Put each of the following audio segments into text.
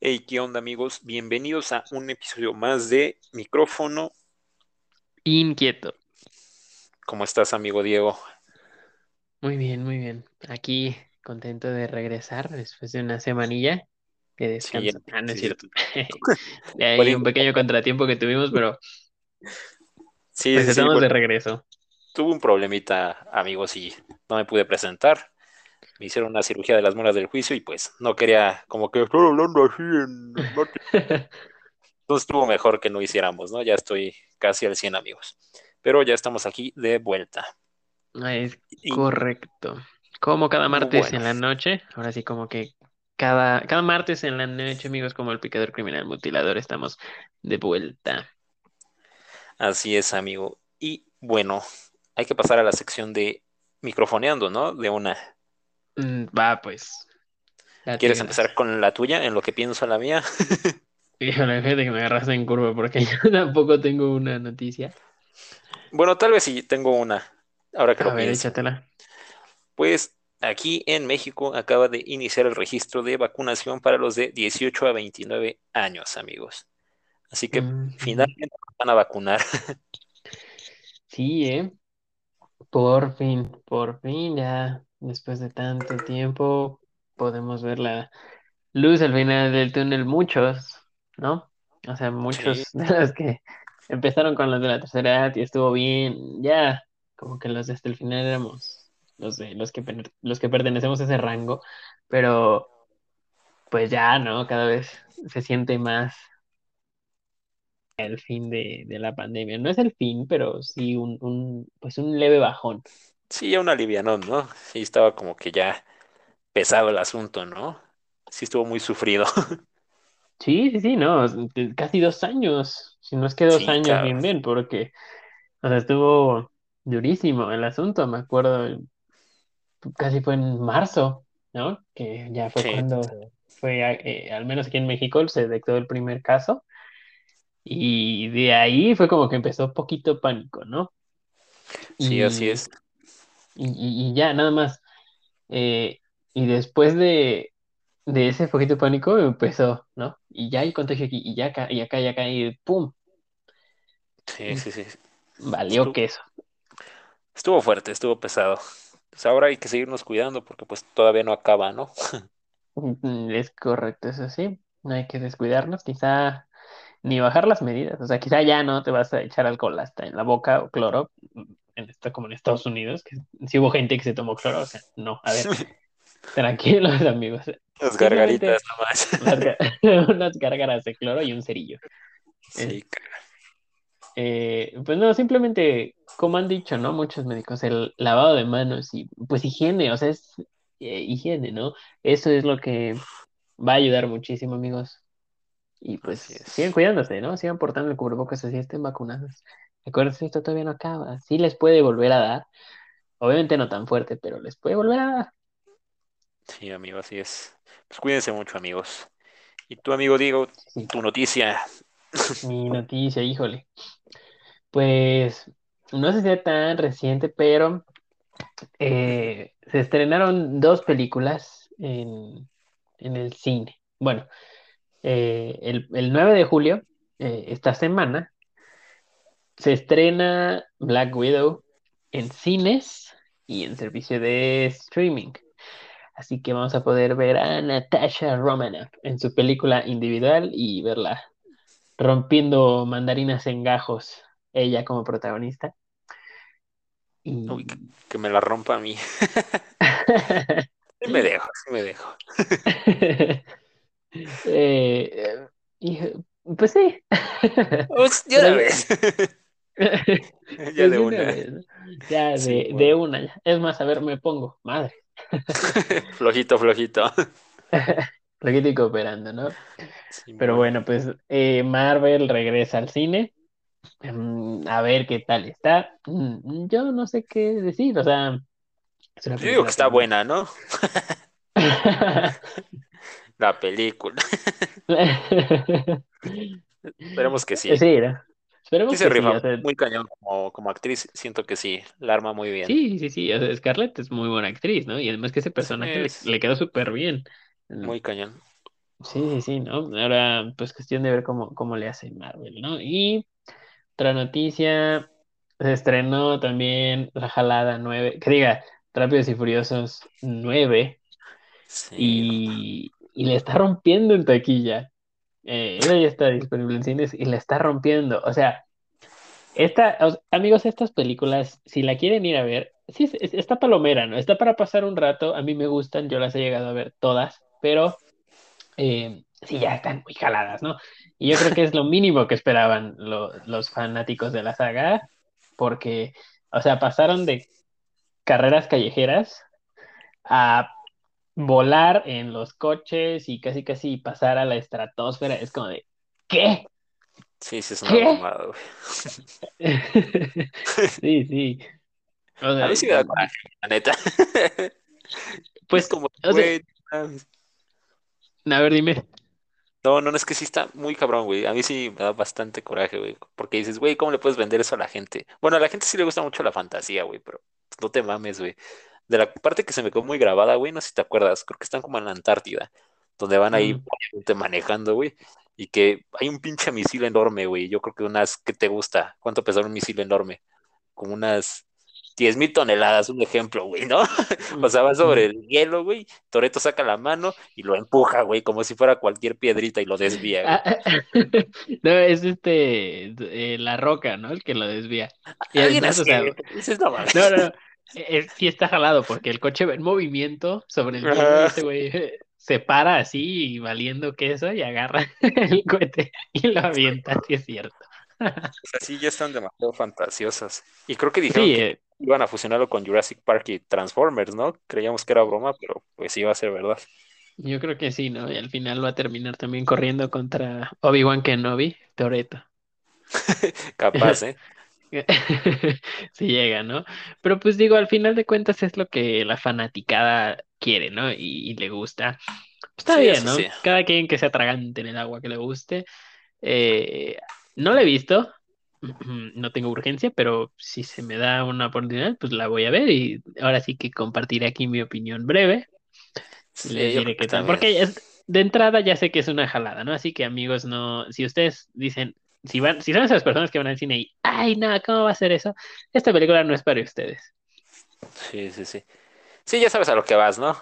Hey, ¿qué onda amigos? Bienvenidos a un episodio más de Micrófono. Inquieto. ¿Cómo estás, amigo Diego? Muy bien, muy bien. Aquí contento de regresar después de una semanilla de descanso. ah, no es cierto. Hay un pequeño contratiempo que tuvimos, pero Sí, pues sí, sí, estamos bueno, de regreso. tuve un problemita, amigos, y no me pude presentar. Me hicieron una cirugía de las muelas del juicio y pues no quería como que estar hablando así en... Entonces estuvo mejor que no hiciéramos, ¿no? Ya estoy casi al 100 amigos. Pero ya estamos aquí de vuelta. Ah, Es Y correcto. Como cada martes bueno, en la noche, ahora sí como que cada, cada martes en la noche, amigos, como el picador criminal mutilador, estamos de vuelta. así es, amigo. Y bueno, hay que pasar a la sección de microfoneando, ¿no? De una. Mm, Va, pues, ¿Quieres empezar con la tuya en lo que pienso la mía? Híjole, fíjate que me agarraste en curva porque yo tampoco tengo una noticia. Bueno, tal vez sí tengo una, ahora que A lo ver, pienso. échatela. Pues aquí en México acaba de iniciar el registro de vacunación para los de 18 a 29 años, amigos. Así que Ujú. finalmente nos van a vacunar. Sí, ¿eh? Por fin, por fin, ya después de tanto tiempo podemos ver la luz al final del túnel, muchos, ¿no? O sea, Sí, muchos de los que empezaron con los de la tercera edad y estuvo bien, ya, como que los de hasta el final éramos los de los que los que pertenecemos a ese rango, pero pues ya, ¿no? Cada vez se siente más el fin de, de la pandemia. No es el fin, pero sí un, un, pues un leve bajón. sí, ya un alivianón, ¿no? Sí, estaba como que ya pesado el asunto, ¿no? Sí, estuvo muy sufrido. Sí, sí, sí, no, casi dos años, si no es que dos Sí, años bien, bien, porque, o sea, estuvo durísimo el asunto, me acuerdo, casi fue en marzo, ¿no? Que ya fue Sí, cuando fue, eh, al menos aquí en México, se detectó el primer caso, y de ahí fue como que empezó poquito pánico, ¿no? sí, así es. y, y- y ya, nada más, eh, y después de, de ese poquito pánico empezó, ¿no? Y ya hay contagio aquí, y ya acá, y acá, y acá, y ¡pum! Sí, sí, sí. Valió Estuvo, queso. estuvo fuerte, estuvo pesado. Pues ahora hay que seguirnos cuidando porque pues todavía no acaba, ¿no? Es correcto, eso sí. No hay que descuidarnos, quizá ni bajar las medidas. O sea, quizá ya no te vas a echar alcohol hasta en la boca o cloro, en esto como en Estados Unidos, que sí hubo gente que se tomó cloro. O sea, no, a ver, tranquilos, amigos. Las gargaritas nomás. unas, ga- unas gárgaras de cloro y un cerillo. Sí, ca- eh, pues no, simplemente, como han dicho, ¿no? Muchos médicos, el lavado de manos y pues higiene, o sea, es eh, higiene, ¿no? Eso es lo que va a ayudar muchísimo, amigos. Y pues sigan cuidándose, ¿no? Sigan portando el cubrebocas así estén vacunados. Recuerden que esto todavía no acaba. Sí les puede volver a dar. Obviamente no tan fuerte, pero les puede volver a dar. Sí, amigo, así es. Pues cuídense mucho, amigos. Y tu amigo Diego, Sí, tu noticia. Mi noticia, híjole. Pues no sé si sea tan reciente, pero eh, se estrenaron dos películas en, en el cine. Bueno, eh, el, el 9 de julio, eh, esta semana, se estrena Black Widow en cines y en servicio de streaming. Así que vamos a poder ver a Natasha Romanoff en su película individual y verla rompiendo mandarinas en gajos, ella como protagonista. Uy, que, Y que me la rompa a mí. Sí me dejo, sí me dejo. Eh, y, pues sí. Pues, ya Pero la ya, pues Ya de de una una. vez. Ya Sí, de, de bueno. una. ya. Es más, a ver, me pongo. Madre. Flojito, flojito. Poquito y cooperando, ¿no? Sí, Pero bueno. pues eh, Marvel regresa al cine. Mm, a ver qué tal está. Mm, Yo no sé qué decir, o sea, Yo digo que está que... buena, ¿no? la película. Esperemos que sí. Sí, ¿no? Esperemos Sí se que sí, rifa o sea, muy cañón como, como actriz, siento que sí, la arma muy bien. sí, sí, sí, o sea, Scarlett es muy buena actriz, ¿no? Y además que ese personaje le, le quedó súper bien. Muy cañón. Sí, sí, sí, ¿no? Ahora, pues cuestión de ver cómo, cómo le hace Marvel, ¿no? Y otra noticia, se estrenó también La Jalada 9, que diga, Rápidos y Furiosos 9, Sí, y, y le está rompiendo en taquilla. Eh, esa ya está disponible en cines y la está rompiendo. O sea, esta, amigos, estas películas, si la quieren ir a ver, sí, es- es- está palomera, ¿no? Está para pasar un rato, a mí me gustan, yo las he llegado a ver todas, pero eh, sí, ya están muy jaladas, ¿no? Y yo creo que es lo mínimo que esperaban lo- los fanáticos de la saga, porque, o sea, pasaron de carreras callejeras a volar en los coches y casi casi pasar a la estratosfera. Es como de, ¿qué? sí, sí es una mamada, güey. Sí, sí. O A mí sí me da la neta. pues, Es como, o sea. a ver, dime. no, no, no, es que sí está muy cabrón, güey. A mí sí me da bastante coraje, güey. Porque dices, güey, ¿cómo le puedes vender eso a la gente? Bueno, a la gente sí le gusta mucho la fantasía, güey, pero pues, no te mames, güey. De la parte que se me quedó muy grabada, güey, no sé si te acuerdas, creo que están como en la Antártida, donde van ahí Mm. obviamente, manejando, güey, y que hay un pinche misil enorme, güey. Yo creo que unas, ¿qué te gusta? ¿Cuánto pesaba un misil enorme? Como unas 10 mil toneladas, un ejemplo, güey, ¿no? O sea, va sobre el hielo, güey. Toreto saca la mano y lo empuja, güey, como si fuera cualquier piedrita y lo desvía, güey. Ah, no, es este, eh, La Roca, ¿no? El que lo desvía. Y Alguien además, o así, sea, dices, no no, no, no. sí está jalado porque el coche va en movimiento sobre el hielo y este güey se para así y valiendo queso y agarra el cohete y lo avienta, sí es cierto. O sea, sí, ya están demasiado fantasiosas. Y creo que dijeron Sí, que eh, iban a fusionarlo con Jurassic Park y Transformers, ¿no? Creíamos que era broma, pero pues sí va a ser verdad. yo creo que sí, ¿no? Y al final va a terminar también corriendo contra Obi-Wan Kenobi, Toretto. Capaz, ¿eh? Si llega, ¿no? Pero pues digo, al final de cuentas es lo que la fanaticada quiere, ¿no? Y, y le gusta. Está Sí, bien, ¿no? sí. Cada quien que se atragante en el agua que le guste. Eh, no la he visto, no tengo urgencia, pero si se me da una oportunidad, pues la voy a ver y ahora sí que compartiré aquí mi opinión breve les Sí, diré qué tal. Porque es, de entrada ya sé que es una jalada, ¿no? Así que amigos, no, si ustedes dicen, si van, si son esas personas que van al cine y, ay, no, ¿cómo va a ser eso? Esta película no es para ustedes. Sí, sí, sí. Sí, ya sabes a lo que vas, ¿no? O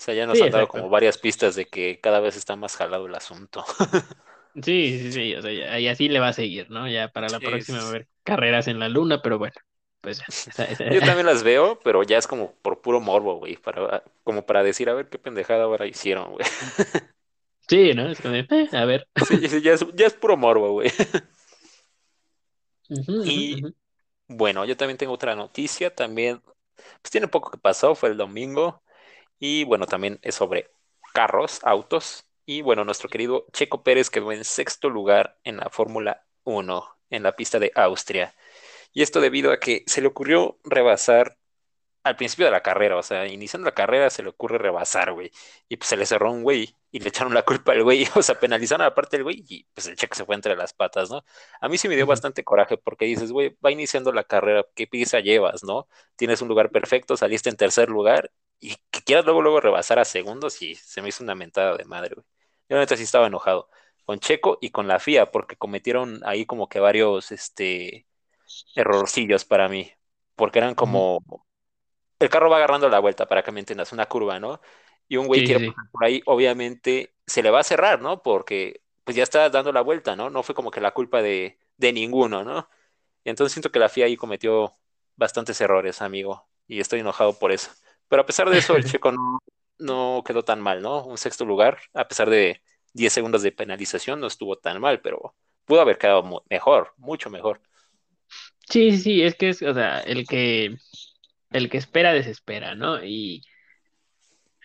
sea, ya nos Sí, han dado exacto. como varias pistas de que cada vez está más jalado el asunto. Sí, sí, sí, o sea, ya- y así le va a seguir, ¿no? Ya para la Sí, próxima va a haber carreras en la luna, pero bueno, pues ya, esa- esa- Yo también las veo, pero ya es como por puro morbo, güey, para, como para decir, a ver qué pendejada ahora hicieron, güey. Sí, ¿no? Es como de, eh, a ver. Sí, sí, ya es, ya es puro morbo, güey. Y bueno, yo también tengo otra noticia, también, pues tiene poco que pasó, fue el domingo, y bueno, también es sobre carros, autos, y bueno, nuestro querido Checo Pérez quedó en sexto lugar en la Fórmula 1, en la pista de Austria. Y esto debido a que se le ocurrió rebasar al principio de la carrera, o sea, iniciando la carrera se le ocurre rebasar, güey. Y pues se le cerró un güey y le echaron la culpa al güey, o sea, penalizaron a la parte del güey y pues el cheque se fue entre las patas, ¿no? A mí sí me dio bastante coraje porque dices, güey, va iniciando la carrera, ¿qué prisa llevas, no? Tienes un lugar perfecto, saliste en tercer lugar y que quieras luego, luego rebasar a segundos y se me hizo una mentada de madre, güey. Yo neta sí estaba enojado con Checo y con la FIA porque cometieron ahí como que varios, este, errorcillos para mí, porque eran como el carro va agarrando la vuelta, para que me entiendas, una curva, ¿no? Y un güey sí, quiere sí. pasar por ahí, obviamente se le va a cerrar, ¿no? Porque pues ya está dando la vuelta, ¿no? No fue como que la culpa de, de ninguno, ¿no? Y entonces siento que la FIA ahí cometió bastantes errores, amigo, y estoy enojado por eso. Pero a pesar de eso, el checo no, no quedó tan mal, ¿no? Un sexto lugar, a pesar de 10 segundos de penalización, no estuvo tan mal, pero pudo haber quedado mejor, mucho mejor. Sí, sí, sí, es que es, o sea, el que, el que espera desespera, ¿no? Y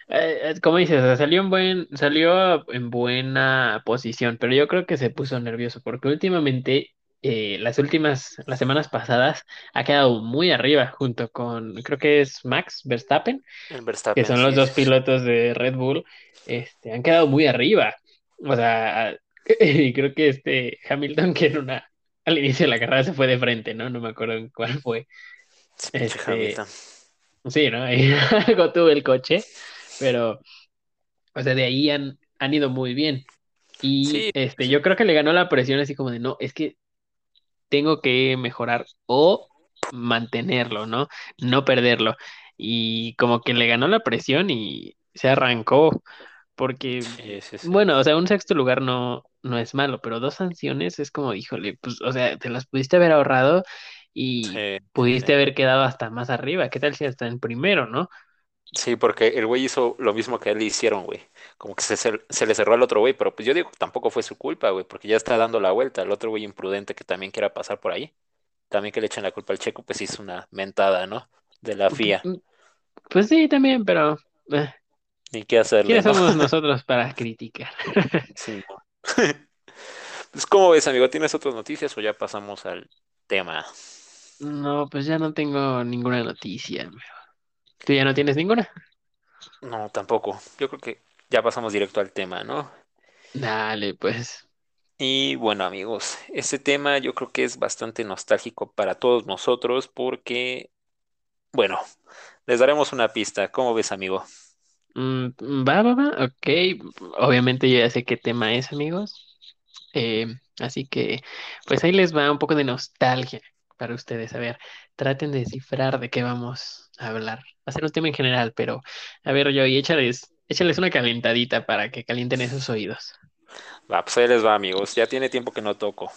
eh, eh, como dices, o sea, salió en buen, salió en buena posición, pero yo creo que se puso nervioso porque últimamente eh, las últimas, las semanas pasadas, ha quedado muy arriba junto con, creo que es Max Verstappen, El que Verstappen, son los sí, dos pilotos de Red Bull, este, han quedado muy arriba. O sea, y creo que este Hamilton, que en una, al inicio de la carrera se fue de frente, ¿no? No me acuerdo en cuál fue. Este, Hamilton. sí, ¿no? Ahí algo tuvo el coche, pero, o sea, de ahí han, han ido muy bien. Y Sí, este, sí, yo creo que le ganó la presión así como de, no, es que tengo que mejorar o mantenerlo, ¿no? No perderlo. Y como que le ganó la presión y se arrancó, porque, sí, sí, sí. bueno, o sea, un sexto lugar no, no es malo, pero dos sanciones es como, híjole, pues, o sea, te las pudiste haber ahorrado y pudiste haber quedado hasta más arriba. ¿Qué tal si hasta en primero, no? Sí, porque el güey hizo lo mismo que a él le hicieron, güey. Como que se, cer- se le cerró al otro güey, pero pues yo digo que tampoco fue su culpa, güey, porque ya está dando la vuelta. El otro güey imprudente que también quiera pasar por ahí, también que le echen la culpa al Checo, pues hizo una mentada, ¿no? De la FIA. Pues sí, también, pero eh, Ni qué hacerle, ¿quiénes ¿no? somos nosotros para criticar? Sí, no. Pues, ¿cómo ves, amigo? ¿Tienes otras noticias o ya pasamos al tema? No, pues ya no tengo ninguna noticia. ¿Tú ya no tienes ninguna? No, tampoco. Yo creo que ya pasamos directo al tema, ¿no? Dale, pues. Y bueno, amigos, este tema yo creo que es bastante nostálgico para todos nosotros porque, bueno, les daremos una pista. ¿Cómo ves, amigo? Mm, va, va, va, ok. Obviamente yo ya sé qué tema es, amigos. Eh, así que, pues ahí les va un poco de nostalgia para ustedes. A ver, traten de descifrar de qué vamos hablar. Ser un tema en general, pero a ver, yo y échales, échales una calentadita para que calienten esos oídos. Va, pues ahí les va, amigos. Ya tiene tiempo que no toco.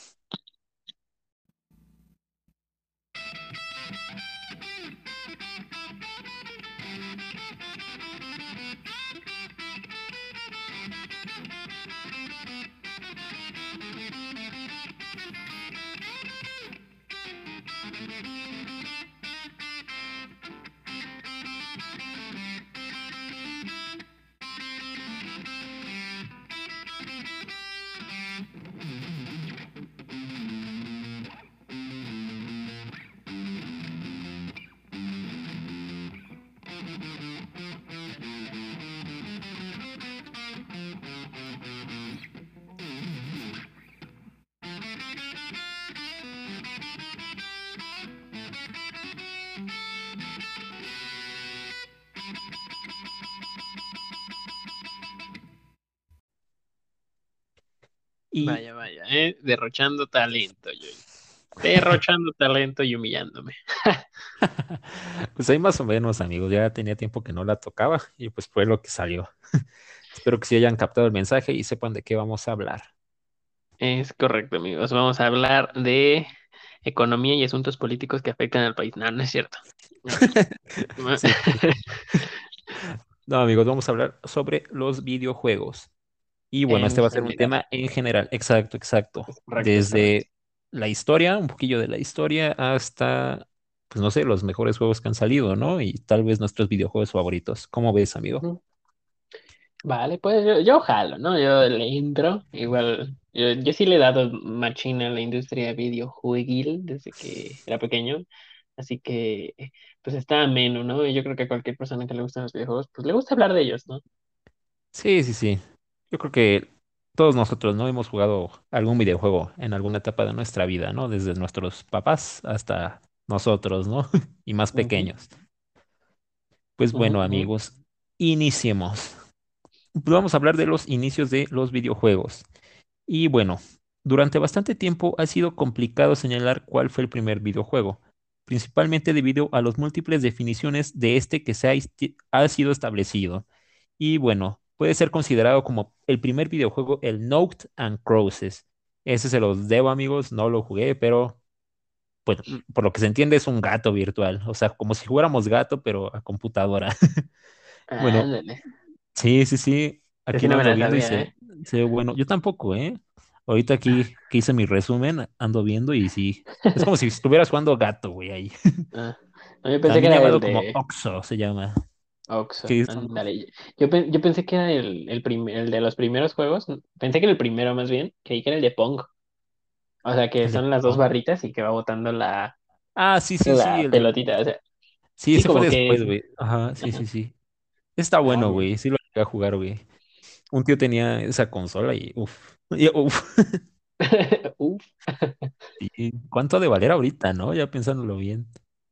Y Vaya, vaya, eh, derrochando talento, yo. Derrochando talento y humillándome. pues ahí más o menos, amigos. Ya tenía tiempo que no la tocaba y pues fue lo que salió. Espero que sí hayan captado el mensaje y sepan de qué vamos a hablar. Es correcto, amigos. Vamos a hablar de economía y asuntos políticos que afectan al país. No, no es cierto. No, amigos, vamos a hablar sobre los videojuegos. Y bueno, En este va a ser un tema en general. Exacto, exacto. Correcto, Desde la historia, un poquillo de la historia, hasta, pues no sé, los mejores juegos que han salido, ¿no? Y tal vez nuestros videojuegos favoritos. ¿Cómo ves, amigo? Vale, pues yo, yo jalo, ¿no? Yo le entro. Igual, yo, yo sí le he dado machina a la industria videojueguil desde que era pequeño. Así que, pues está ameno, ¿no? Y yo creo que a cualquier persona que le gustan los videojuegos, pues le gusta hablar de ellos, ¿no? Sí, sí, sí. Yo creo que todos nosotros, ¿no? Hemos jugado algún videojuego en alguna etapa de nuestra vida, ¿no? Desde nuestros papás hasta nosotros, ¿no? Y más pequeños. Pues bueno, amigos, iniciemos. Vamos a hablar de los inicios de los videojuegos. Y bueno, durante bastante tiempo ha sido complicado señalar cuál fue el primer videojuego, principalmente debido a las múltiples definiciones de este que se ha, ha sido establecido. Y bueno, puede ser considerado como el primer videojuego, el Note and Crosses. Ese se los debo, amigos, no lo jugué, pero pues, por lo que se entiende es un gato virtual, o sea, como si jugáramos gato, pero a computadora. Bueno, Ándale. Sí, sí, sí. Aquí lo no me ando viendo y sabía, se, ¿eh? se bueno. Yo tampoco, ¿eh? Ahorita aquí que hice mi resumen, ando viendo y sí. Es como si estuvieras jugando gato, güey, ahí. Ah, no, yo pensé que También era el llamado como Oxo se llama. Oxo. Ándale. Yo, yo pensé que era el, el, el de los primeros juegos. Pensé que era el primero más bien. Creí que era el de Pong. O sea, que son las dos barritas y que va botando la, Ah, sí, sí, sí, la el pelotita. O sea, Sí, sí, ese fue después, que. Ajá, sí, sí, sí. Está bueno, güey. Sí lo llegué a jugar, güey. Un tío tenía esa consola y uff. Uf. Uf. ¿Y cuánto ha de valer ahorita, no? Ya pensándolo bien.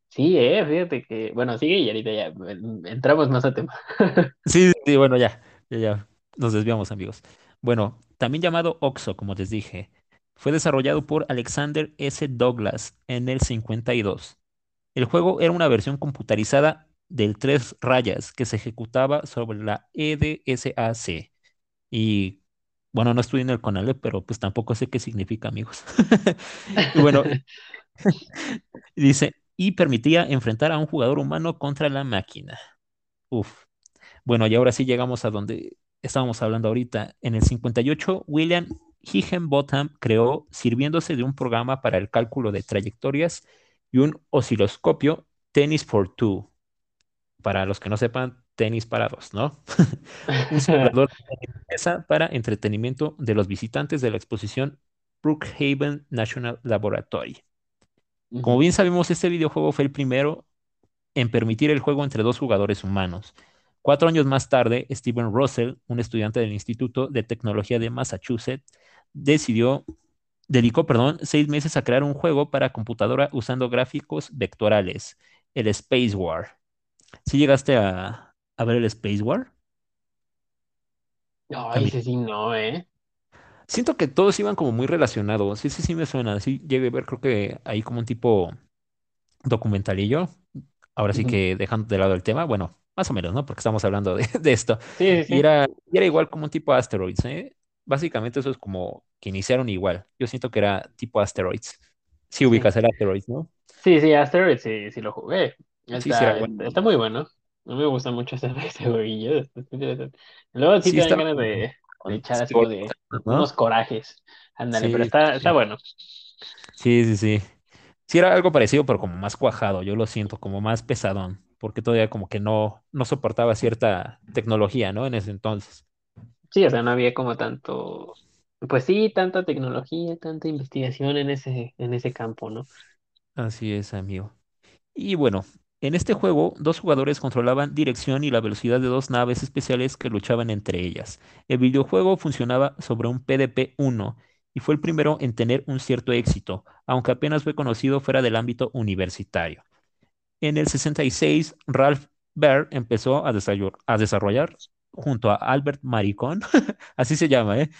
Sí, eh, fíjate que. Bueno, sigue y ahorita ya en- entramos más a tema. Sí, sí, bueno, ya. Ya, ya. Nos desviamos, amigos. Bueno, también llamado OXO, como les dije. Fue desarrollado por Alexander S. Douglas en el 52. El juego era una versión computarizada del tres rayas que se ejecutaba sobre la EDSAC. Y bueno, no estudié en el CONALEP, pero pues tampoco sé qué significa, amigos. Y bueno, dice, y permitía enfrentar a un jugador humano contra la máquina. Uf. Bueno, y ahora sí llegamos a donde estábamos hablando ahorita. En el 58, William Higginbotham creó, sirviéndose de un programa para el cálculo de trayectorias y un osciloscopio Tennis for Two. Para los que no sepan, tenis para dos, ¿no? Un simulador de mesa para entretenimiento de los visitantes de la exposición Brookhaven National Laboratory. Como bien sabemos, este videojuego fue el primero en permitir el juego entre dos jugadores humanos. Cuatro años más tarde, Steven Russell, un estudiante del Instituto de Tecnología de Massachusetts, decidió, dedicó, perdón, seis meses a crear un juego para computadora usando gráficos vectorales, el Space War. ¿Sí llegaste a, a ver el Space War? No, ese sí no, ¿eh? Siento que todos iban como muy relacionados. Sí, sí, sí me suena. Sí, llegué a ver, creo que ahí como un tipo documentalillo. Ahora sí Ujú. que dejando de lado el tema, bueno, más o menos, ¿no? Porque estamos hablando de, de esto. Sí, sí, Y sí. era, y era igual como un tipo Asteroids, ¿eh? Básicamente eso es como que iniciaron igual. Yo siento que era tipo Asteroids. Sí Sí, ubicas el Asteroids, ¿no? sí, sí, Asteroid sí, sí lo jugué. Sí, sí era Está, bueno. está muy bueno. A mí me gusta mucho ese, ese jueguillo. está interesante. Luego sí Sí te dan estaba ganas de con echar así como de unos ¿no? corajes. Ándale, pero Sí, está, está sí, bueno. sí, sí, sí. Sí era algo parecido, pero como más cuajado, yo lo siento, como más pesadón, porque todavía como que no, no soportaba cierta tecnología, ¿no? En ese entonces. Sí, o sea, no había como tanto, pues sí, tanta tecnología, tanta investigación en ese, en ese campo, ¿no? Así es, amigo. Y bueno, en este juego, dos jugadores controlaban dirección y la velocidad de dos naves especiales que luchaban entre ellas. El videojuego funcionaba sobre un PDP-1 y fue el primero en tener un cierto éxito, aunque apenas fue conocido fuera del ámbito universitario. En el 66, Ralph Baer empezó a a desarrollar junto a Albert Maricón, así se llama, ¿eh?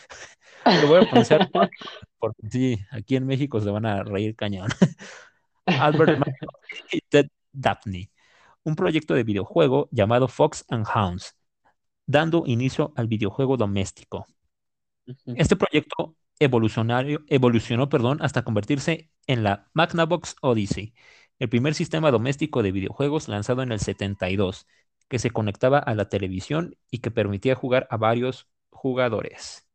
Lo voy a porque porque sí, aquí en México se van a reír cañón. Albert Maricón y Ted Dabney un proyecto de videojuego llamado Fox and Hounds, dando inicio al videojuego doméstico. Este proyecto evolucionario, evolucionó perdón, hasta convertirse en la Magnavox Odyssey, el primer sistema doméstico de videojuegos lanzado en el 72, que se conectaba a la televisión y que permitía jugar a varios jugadores.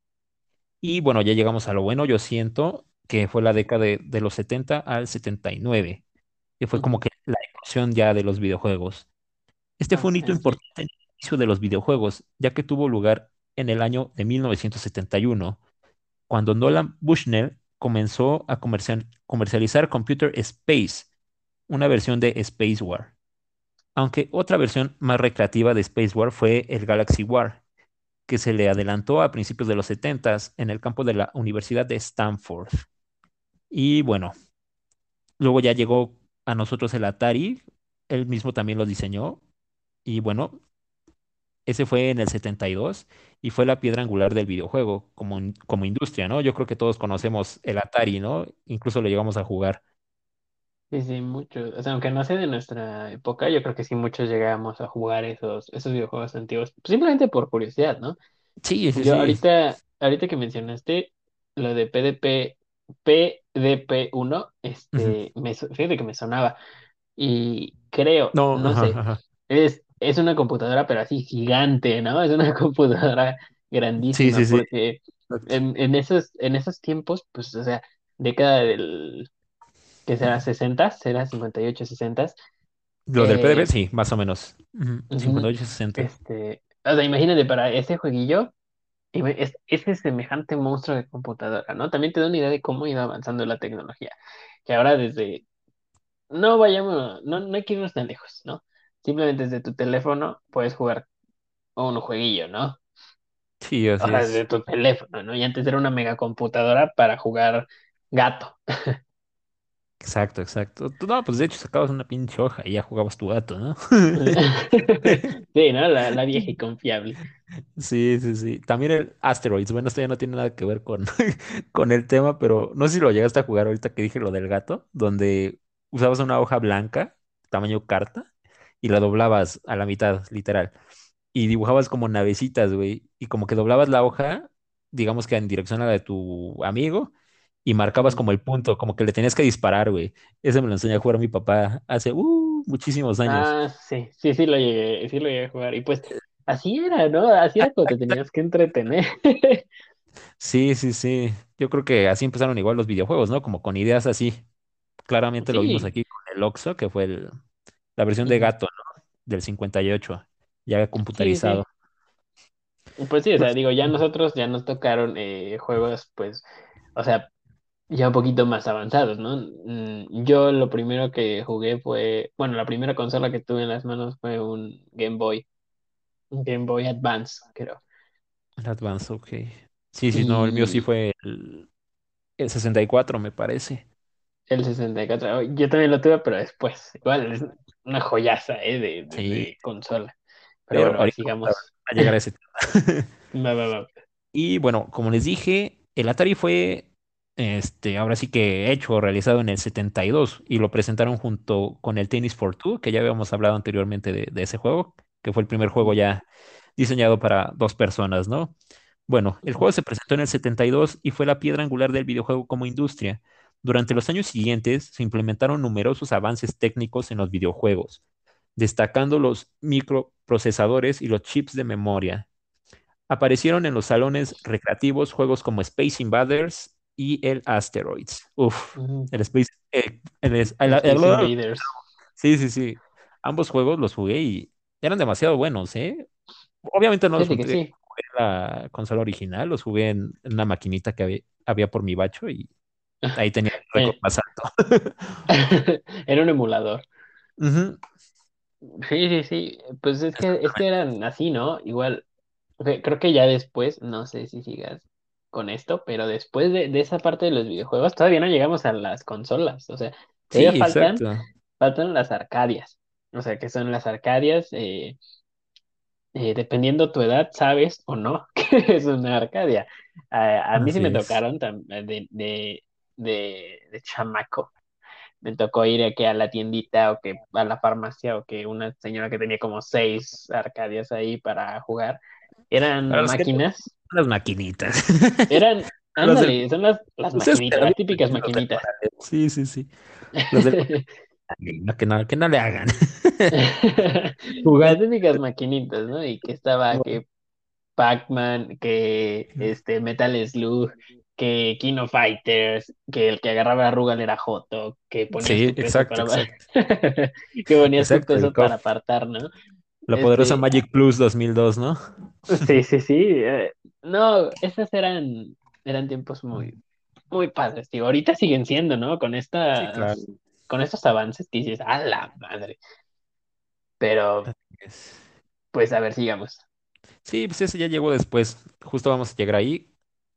Y bueno, ya llegamos a lo bueno, yo siento que fue la década de, de los 70 al 79, que fue como que la explosión ya de los videojuegos. Este fue un hito importante en el inicio de los videojuegos, ya que tuvo lugar en el año de 1971, cuando Nolan Bushnell comenzó a comercial- comercializar Computer Space, una versión de Space War. Aunque otra versión más recreativa de Space War fue el Galaxy War, que se le adelantó a principios de los 70 en el campo de la Universidad de Stanford. Y bueno, luego ya llegó a nosotros el Atari, él mismo también lo diseñó y bueno, ese fue en el 72 y fue la piedra angular del videojuego como, como industria, ¿no? Yo creo que todos conocemos el Atari, ¿no? Incluso lo llegamos a jugar. Sí, sí, muchos. O sea, aunque no sea de nuestra época, yo creo que sí muchos llegamos a jugar esos, esos videojuegos antiguos, simplemente por curiosidad, ¿no? Sí, sí, Yo ahorita, ahorita que mencionaste lo de PDP, DP1, este, me, fíjate que me sonaba. Y creo, no, no sé. Es, es una computadora, pero así gigante, ¿no? Es una computadora grandísima. Sí, sí, porque sí. En, en, esos, en esos tiempos, pues, o sea, década del, que será? 60, será 58, 60. Lo del PDB, eh, sí, más o menos. 58, 60. Este, o sea, imagínate, para ese jueguillo, y es, ese semejante monstruo de computadora, ¿no? También te da una idea de cómo ha ido avanzando la tecnología. Que ahora desde, no vayamos, no, no hay que irnos tan lejos, ¿no? Simplemente desde tu teléfono puedes jugar un jueguillo, ¿no? Sí, O así sea, desde es. tu teléfono, ¿no? Y antes era una megacomputadora para jugar gato. Exacto, exacto. Tú, No, pues de hecho sacabas una pinche hoja y ya jugabas tu gato, ¿no? Sí, ¿no? La, la vieja y confiable. Sí, sí, sí. También el Asteroids. Bueno, esto ya no tiene nada que ver con, con el tema, pero no sé si lo llegaste a jugar ahorita que dije lo del gato, donde usabas una hoja blanca, tamaño carta, y la doblabas a la mitad, literal. Y dibujabas como navecitas, güey. Y como que doblabas la hoja, digamos que en dirección a la de tu amigo, y marcabas como el punto, como que le tenías que disparar, güey. Ese me lo enseñó a jugar mi papá hace uh, muchísimos años. Ah, sí, sí, sí lo llegué, sí lo llegué a jugar. Y pues así era, ¿no? Así era cuando te tenías que entretener. Sí, sí, sí. Yo creo que así empezaron igual los videojuegos, ¿no? Como con ideas así. Claramente lo vimos aquí con el Oxo, que fue el- la versión de gato, ¿no? Del 58, ya computarizado. sí. Pues sí, o sea, Pues, digo, ya nosotros ya nos tocaron eh, juegos, pues, o sea, ya un poquito más avanzados, ¿no? Mm, Yo lo primero que jugué fue, bueno, la primera consola que tuve en las manos fue un Game Boy, un Game Boy Advance, creo. el Advance, ok. Sí, sí, no, el mío sí fue el, el 64, me parece. el 64, yo también lo tuve, pero después, igual, es una joyaza, ¿eh? De, de, Sí, de consola. Pero pero bueno, sigamos. a, llegar a ese tema. Va, va, va. Y bueno, como les dije, el Atari fue, este, ahora sí que hecho o realizado en el 72 y dos y lo presentaron junto con el Tennis for Two, que ya habíamos hablado anteriormente de, de ese juego, que fue el primer juego ya diseñado para dos personas, ¿no? Bueno, el juego se presentó en el 72 y fue la piedra angular del videojuego como industria. Durante los años siguientes se implementaron numerosos avances técnicos en los videojuegos, destacando los microprocesadores y los chips de memoria. Aparecieron en los salones recreativos juegos como Space Invaders y el Asteroids. Uf, el Space... eh, el el- el- sí, sí, sí. Ambos juegos los jugué y eran demasiado buenos, ¿eh? Obviamente no los jugué sí. en la consola original, los jugué en, una maquinita que había, había por mi bacho y ahí tenía el récord Eh, más alto. Era un emulador. Sí, sí, sí. Pues es que, es que eran así, ¿no? Igual, cre- creo que ya después, no sé si sigas con esto, pero después de, de esa parte de los videojuegos, todavía no llegamos a las consolas. O sea, todavía Sí, faltan, exacto. faltan las arcadias. O sea, que son las arcadias, eh, eh, dependiendo tu edad, sabes o no que es una arcadia. A, a mí sí me es. tocaron de, de, de, de chamaco. Me tocó ir aquí a la tiendita o que a la farmacia o que una señora que tenía como seis arcadias ahí para jugar. Eran que máquinas, las maquinitas. eran, ándale, son las, las maquinitas, las típicas maquinitas. Sí, sí, sí. Los No, que no, que no le hagan. Jugando. típicas maquinitas, ¿no? Y que estaba que Pac-Man, que este Metal Slug, que King of Fighters, que el que agarraba a Rugal era Joto, que ponías Sí, exacto, para exacto. que Exacto, para apartar, ¿no? La poderosa Este, Magic Plus 2002, ¿no? sí, sí, sí. eh, no, esas eran eran tiempos muy muy padres, tío. Ahorita siguen siendo, ¿no? Con Sí, claro. estas con estos avances que dices, a la madre. Pero pues a ver, sigamos. Sí, pues ese ya llegó después. Justo vamos a llegar ahí.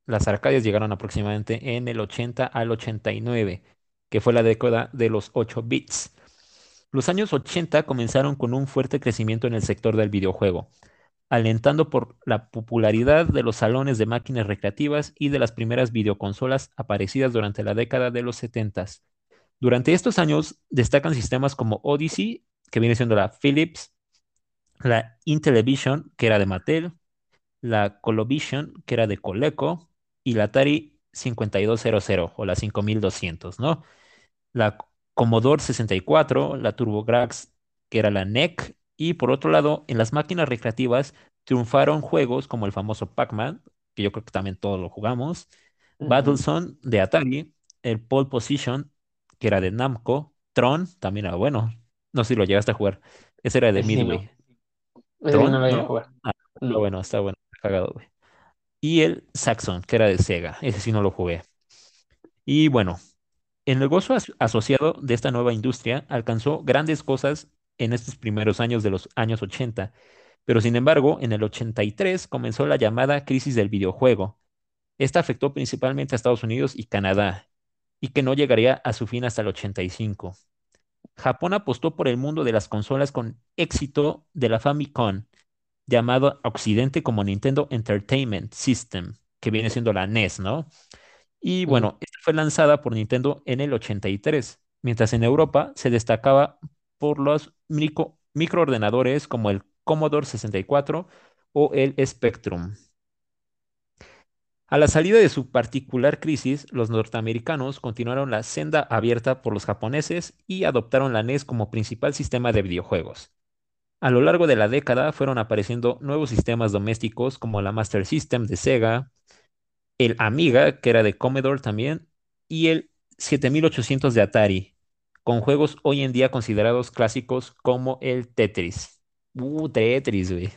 Las Arcadias llegaron aproximadamente en el 80 al 89, que fue la década de los 8 bits. Los años 80 comenzaron con un fuerte crecimiento en el sector del videojuego, alentando por la popularidad de los salones de máquinas recreativas y de las primeras videoconsolas aparecidas durante la década de los 70. Durante estos años destacan sistemas como Odyssey, que viene siendo la Philips, la Intellivision, que era de Mattel, la Colovision, que era de Coleco, y la Atari 5200 o la 5200, ¿no? La Commodore 64, la TurboGrafx, que era la NEC, y por otro lado, en las máquinas recreativas triunfaron juegos como el famoso Pac-Man, que yo creo que también todos lo jugamos, Ujú. Battlezone de Atari, el Pole Position, que era de Namco, Tron, también era bueno, no sé si lo llegaste a jugar, ese era de sí no, Midway. no Tron, lo voy a ¿no? jugar. Ah, No. bueno, está bueno, cagado, güey. y el Saxon, que era de Sega. Ese sí no lo jugué. Y bueno, el negocio as- asociado de esta nueva industria alcanzó grandes cosas en estos primeros años de los años 80, pero sin embargo, en el 83 comenzó la llamada crisis del videojuego. Esta afectó principalmente a Estados Unidos y Canadá, y que no llegaría a su fin hasta el 85. Japón apostó por el mundo de las consolas con éxito de la Famicom, llamado Occidente como Nintendo Entertainment System, que viene siendo la NES, ¿no? Y bueno, esta fue lanzada por Nintendo en el 83, mientras en Europa se destacaba por los micro- microordenadores como el Commodore 64 o el Spectrum. A la salida de su particular crisis, los norteamericanos continuaron la senda abierta por los japoneses y adoptaron la NES como principal sistema de videojuegos. A lo largo de la década fueron apareciendo nuevos sistemas domésticos como la Master System de Sega, el Amiga, que era de Commodore también, y el 7800 de Atari, con juegos hoy en día considerados clásicos como el Tetris. Uh, Tetris, güey.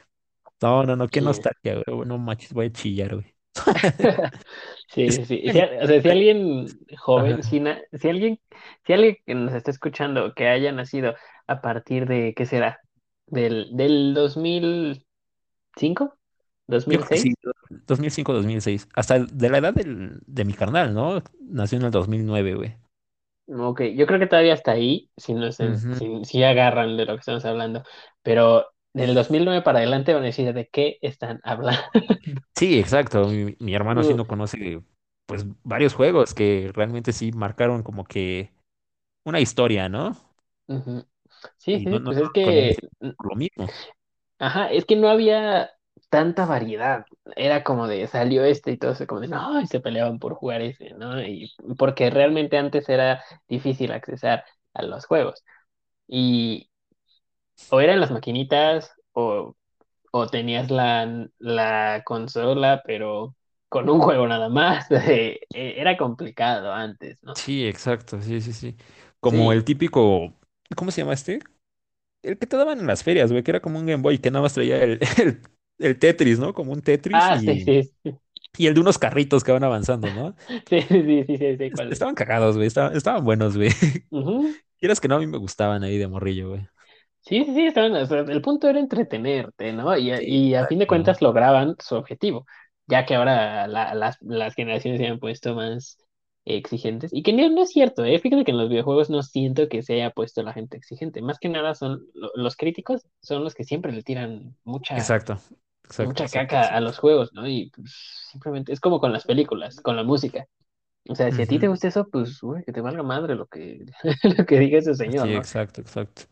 No, no, no, qué Sí. nostalgia, güey. No manches, voy a chillar, güey. Sí, sí, sí. Si, o sea, si alguien joven, si, na- si alguien, si alguien que nos está escuchando que haya nacido a partir de, ¿qué será? Del, del dos mil cinco dos Yo mil creo que sí, seis 2005, 2006. Hasta de la edad del- de mi carnal, ¿no? Nació en el 2009, güey. Ok, yo creo que todavía está ahí, si, nos, en- Ujú. si, si agarran de lo que estamos hablando, pero del 2009 para adelante van a decir de qué están hablando. Sí, exacto. Mi, mi hermano sí no conoce, pues, varios juegos que realmente sí marcaron como que una historia, ¿no? Sí, Y sí, no, no pues es que, lo mismo. ajá, es que no había tanta variedad. Era como de salió este y todo se como de no, y se peleaban por jugar ese, ¿no? Y porque realmente antes era difícil accesar a los juegos. Y o eran las maquinitas o, o tenías la, la consola, pero con un juego nada más. Eh, Era complicado antes, ¿no? Sí, exacto, sí, sí, sí. Como el típico, ¿cómo se llama este? El que te daban en las ferias, güey, que era como un Game Boy que nada más traía el, el, el Tetris, ¿no? Como un Tetris Ah, y, sí, sí. y el de unos carritos que van avanzando, ¿no? Sí, sí, sí, sí, sí, cuál. Estaban cagados, güey, estaban, estaban buenos, güey. Ujú. Quieras que no, a mí me gustaban ahí de morrillo, güey. Sí, sí, sí, estaban, o sea, el punto era entretenerte, ¿no? Y, Sí, y a fin de cuentas lograban su objetivo, ya que ahora la- las, las generaciones se han puesto más exigentes. Y que no, no es cierto, ¿eh? Fíjate que en los videojuegos no siento que se haya puesto la gente exigente. Más que nada son lo- los críticos, son los que siempre le tiran mucha, Exacto, exacto, mucha exacto, caca a los juegos, ¿no? Y pues, simplemente es como con las películas, con la música. O sea, si a ti te gusta eso, pues, uy, que te valga madre lo que, lo que diga ese señor, Sí, ¿no? exacto, exacto.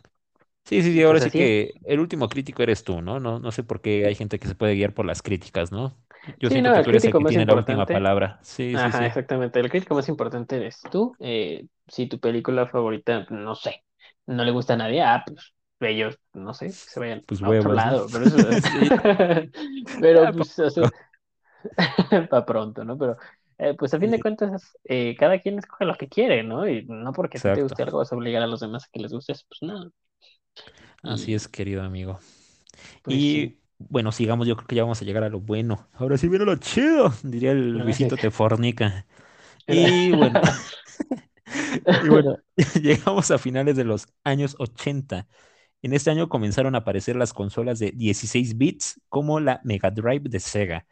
Sí, sí, sí, Y ahora pues sí que el último crítico eres tú, ¿no? No, no sé por qué hay gente que se puede guiar por las críticas, ¿no? Yo Sí, siento no, que tú eres el crítico que más tiene la última importante. palabra. Sí, sí, Ajá, sí. exactamente. El crítico más importante eres tú. Eh, si tu película favorita, no sé, no le gusta a nadie, ah, pues ellos, no sé, que se vayan Pues a otro lado. Pero eso, Sí, pero ya, pa- pues, o sea, para pronto, ¿no? Pero, eh, pues a fin de cuentas, eh, cada quien escoge lo que quiere, ¿no? Y no porque ti te exacto. guste algo vas a obligar a los demás a que les guste pues no. Así Y es, querido amigo. pues sí, Y bueno, sigamos, yo creo que ya vamos a llegar a lo bueno. Ahora sí viene lo chido, diría el. Luisito Te fornica. Y bueno, y bueno, llegamos a finales de los años 80. En este año comenzaron a aparecer las consolas de 16 bits como la Mega Drive de Sega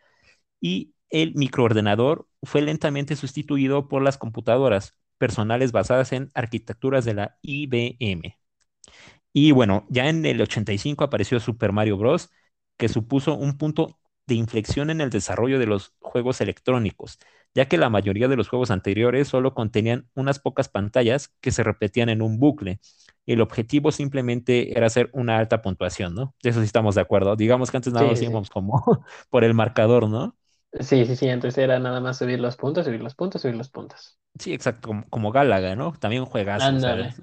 y el microordenador fue lentamente sustituido por las computadoras personales basadas en arquitecturas de la IBM. Y bueno, ya en el 85 apareció Super Mario Bros., que supuso un punto de inflexión en el desarrollo de los juegos electrónicos, ya que la mayoría de los juegos anteriores solo contenían unas pocas pantallas que se repetían en un bucle. El objetivo simplemente era hacer una alta puntuación, ¿no? De eso sí estamos de acuerdo. Digamos que antes nada más sí, sí. íbamos como por el marcador, ¿no? Sí, sí, sí, antes era nada más subir los puntos, subir los puntos, subir los puntos. Sí, exacto, como, como Gálaga, ¿no? También Ándale.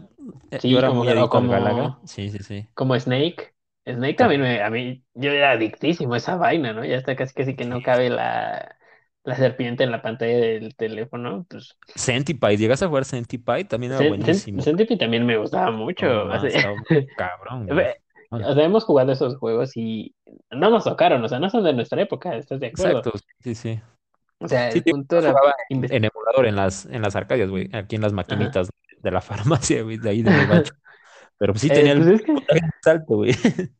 eh, yo Sí, era como, muy o adicto al Gálaga. como, Sí, sí, sí. como Snake. Snake Ta- también me, a mí, yo era adictísimo a esa vaina, ¿no? Ya está casi casi que no cabe la, la serpiente en la pantalla del teléfono. Pues Centipede, ¿llegas a jugar Centipede? También era buenísimo. Centipede también me gustaba mucho. más, así. estaba muy cabrón, güey. O sea, hemos jugado esos juegos y no nos tocaron, o sea, no son de nuestra época, ¿estás de acuerdo? Exacto, sí, sí. O sea, Sí, el punto era en, emulador en las, en las arcadias, güey, aquí en las maquinitas de la farmacia, güey, de ahí de mi. Pero pues sí Eh, tenía el pues es que, puntaje más alto, güey.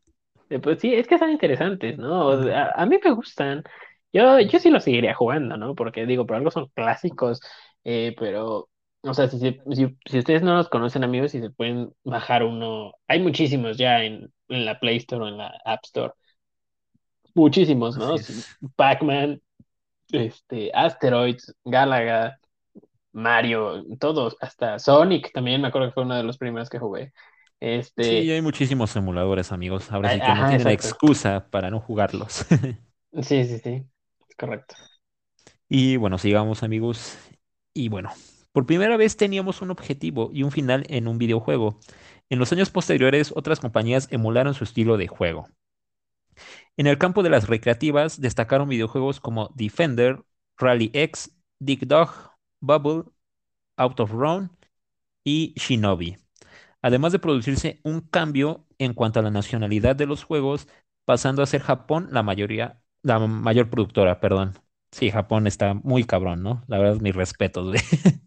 eh, pues sí, es que son interesantes, ¿no? O sea, a, a mí me gustan. Yo, yo sí los seguiría jugando, ¿no? Porque digo, por algo son clásicos, eh, pero, o sea, si, si, si ustedes no los conocen, amigos, si se pueden bajar uno, hay muchísimos ya en, en la Play Store o en la App Store, muchísimos, ¿no? Es. Pac-Man, este, Asteroids, Galaga, Mario, todos, hasta Sonic también, me acuerdo que fue uno de los primeros que jugué. Este, Sí, hay muchísimos emuladores, amigos. Ahora sí que no tienen exacto. excusa para no jugarlos. sí, sí, sí, es correcto. Y bueno, sigamos, amigos. Y bueno, por primera vez teníamos un objetivo y un final en un videojuego. En los años posteriores, otras compañías emularon su estilo de juego. En el campo de las recreativas destacaron videojuegos como Defender, Rally X, Dig Dog, Bubble, Out of Run y Shinobi. Además de producirse un cambio en cuanto a la nacionalidad de los juegos, pasando a ser Japón la mayoría, la mayor productora, perdón. Sí, Japón está muy cabrón, ¿no? La verdad, mis respetos, güey.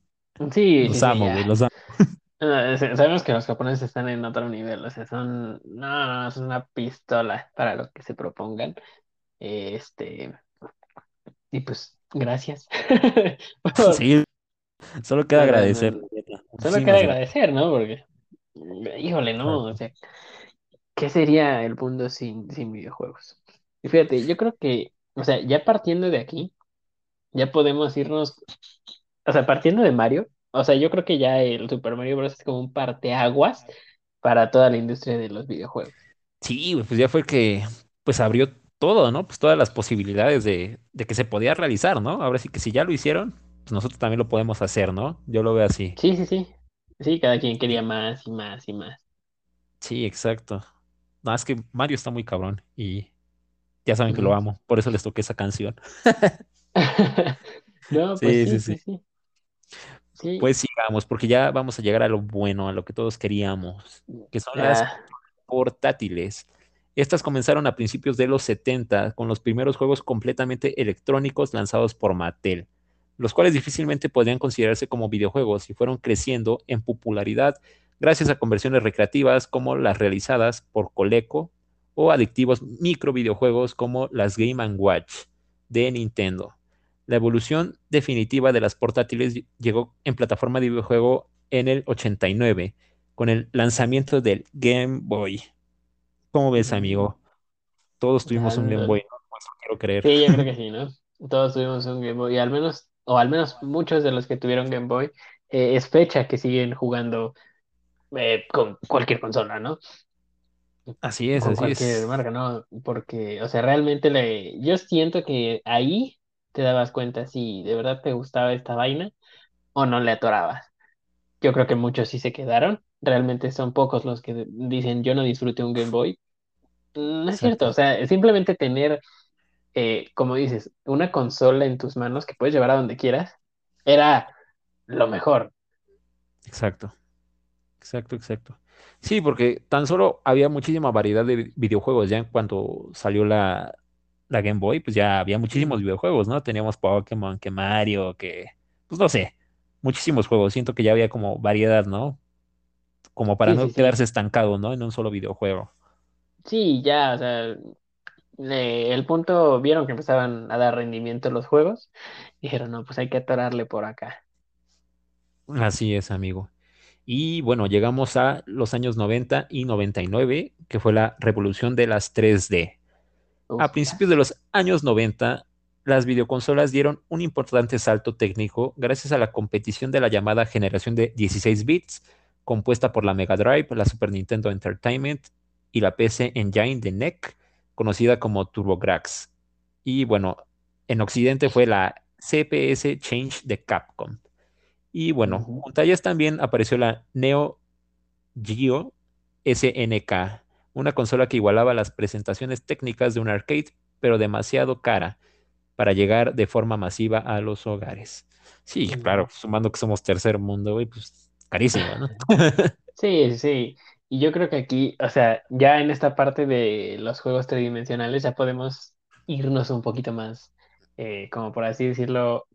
Sí, Los sí, amo, güey, los amo. Sa- Sabemos que los japoneses están en otro nivel, o sea, son, no, no, es una pistola para lo que se propongan. Este, y pues, gracias. Sí, solo queda agradecer. Solo queda agradecer, ¿no? Porque, híjole, no, o sea, ¿qué sería el mundo sin, sin videojuegos? Y fíjate, yo creo que, o sea, ya partiendo de aquí, ya podemos irnos, o sea, partiendo de Mario, o sea, yo creo que ya el Super Mario Bros. es como un parteaguas para toda la industria de los videojuegos. Sí, pues ya fue que pues abrió todo, ¿no? Pues todas las posibilidades de, de que se podía realizar, ¿no? Ahora sí que si ya lo hicieron, pues nosotros también lo podemos hacer, ¿no? Yo lo veo así. Sí, sí, sí. Sí, cada quien quería más y más y más. Sí, exacto. No, es que Mario está muy cabrón y ya saben que lo amo, por eso les toqué esa canción. No, pues sí, sí, sí, sí. sí. Sí, Pues sigamos, porque ya vamos a llegar a lo bueno, a lo que todos queríamos, que son las ah, portátiles. Estas comenzaron a principios de los 70 con los primeros juegos completamente electrónicos lanzados por Mattel, los cuales difícilmente podrían considerarse como videojuegos y fueron creciendo en popularidad gracias a conversiones recreativas como las realizadas por Coleco o adictivos micro videojuegos como las Game ⁇ Watch de Nintendo. La evolución definitiva de las portátiles llegó en plataforma de videojuego en el 89 con el lanzamiento del Game Boy. ¿Cómo ves, amigo? Todos tuvimos un Game Boy, ¿no? Quiero creer. sí, yo creo que sí, ¿no? Todos tuvimos un Game Boy, y al menos, o al menos muchos de los que tuvieron Game Boy, eh, es fecha que siguen jugando eh, con cualquier consola, ¿no? Así es, Con así cualquier es. marca, ¿no? Porque, o sea, realmente le, yo siento que ahí te dabas cuenta si de verdad te gustaba esta vaina o no le atorabas. Yo creo que muchos sí se quedaron. Realmente son pocos los que dicen yo no disfruté un Game Boy. No es cierto, o sea, simplemente tener, eh, como dices, una consola en tus manos que puedes llevar a donde quieras, era lo mejor. exacto, exacto, exacto. Sí, porque tan solo había muchísima variedad de vi- videojuegos. Ya en cuanto salió la, la Game Boy, pues ya había muchísimos videojuegos, ¿no? Teníamos Pokémon, que Mario, que, pues no sé, muchísimos juegos. Siento que ya había como variedad, ¿no? Como para Sí, no sí, sí. quedarse estancado, ¿no? En un solo videojuego. Sí, ya, o sea, el punto, vieron que empezaban a dar rendimiento los juegos, dijeron, no, pues hay que atorarle por acá. Así es, amigo. Y bueno, llegamos a los años 90 y 99, que fue la revolución de las 3D. Uf, A principios de los años 90, las videoconsolas dieron un importante salto técnico gracias a la competición de la llamada generación de 16 bits, compuesta por la Mega Drive, la Super Nintendo Entertainment y la PC Engine de NEC, conocida como TurboGrafx. Y bueno, en Occidente fue la CPS Change de Capcom. Y bueno, junto a ellas también apareció la Neo Geo SNK, una consola que igualaba las presentaciones técnicas de un arcade, pero demasiado cara para llegar de forma masiva a los hogares. Sí, claro, sumando que somos tercer mundo, pues carísima, ¿no? Sí, sí. Y yo creo que aquí, o sea, ya en esta parte de los juegos tridimensionales ya podemos irnos un poquito más, eh, como por así decirlo,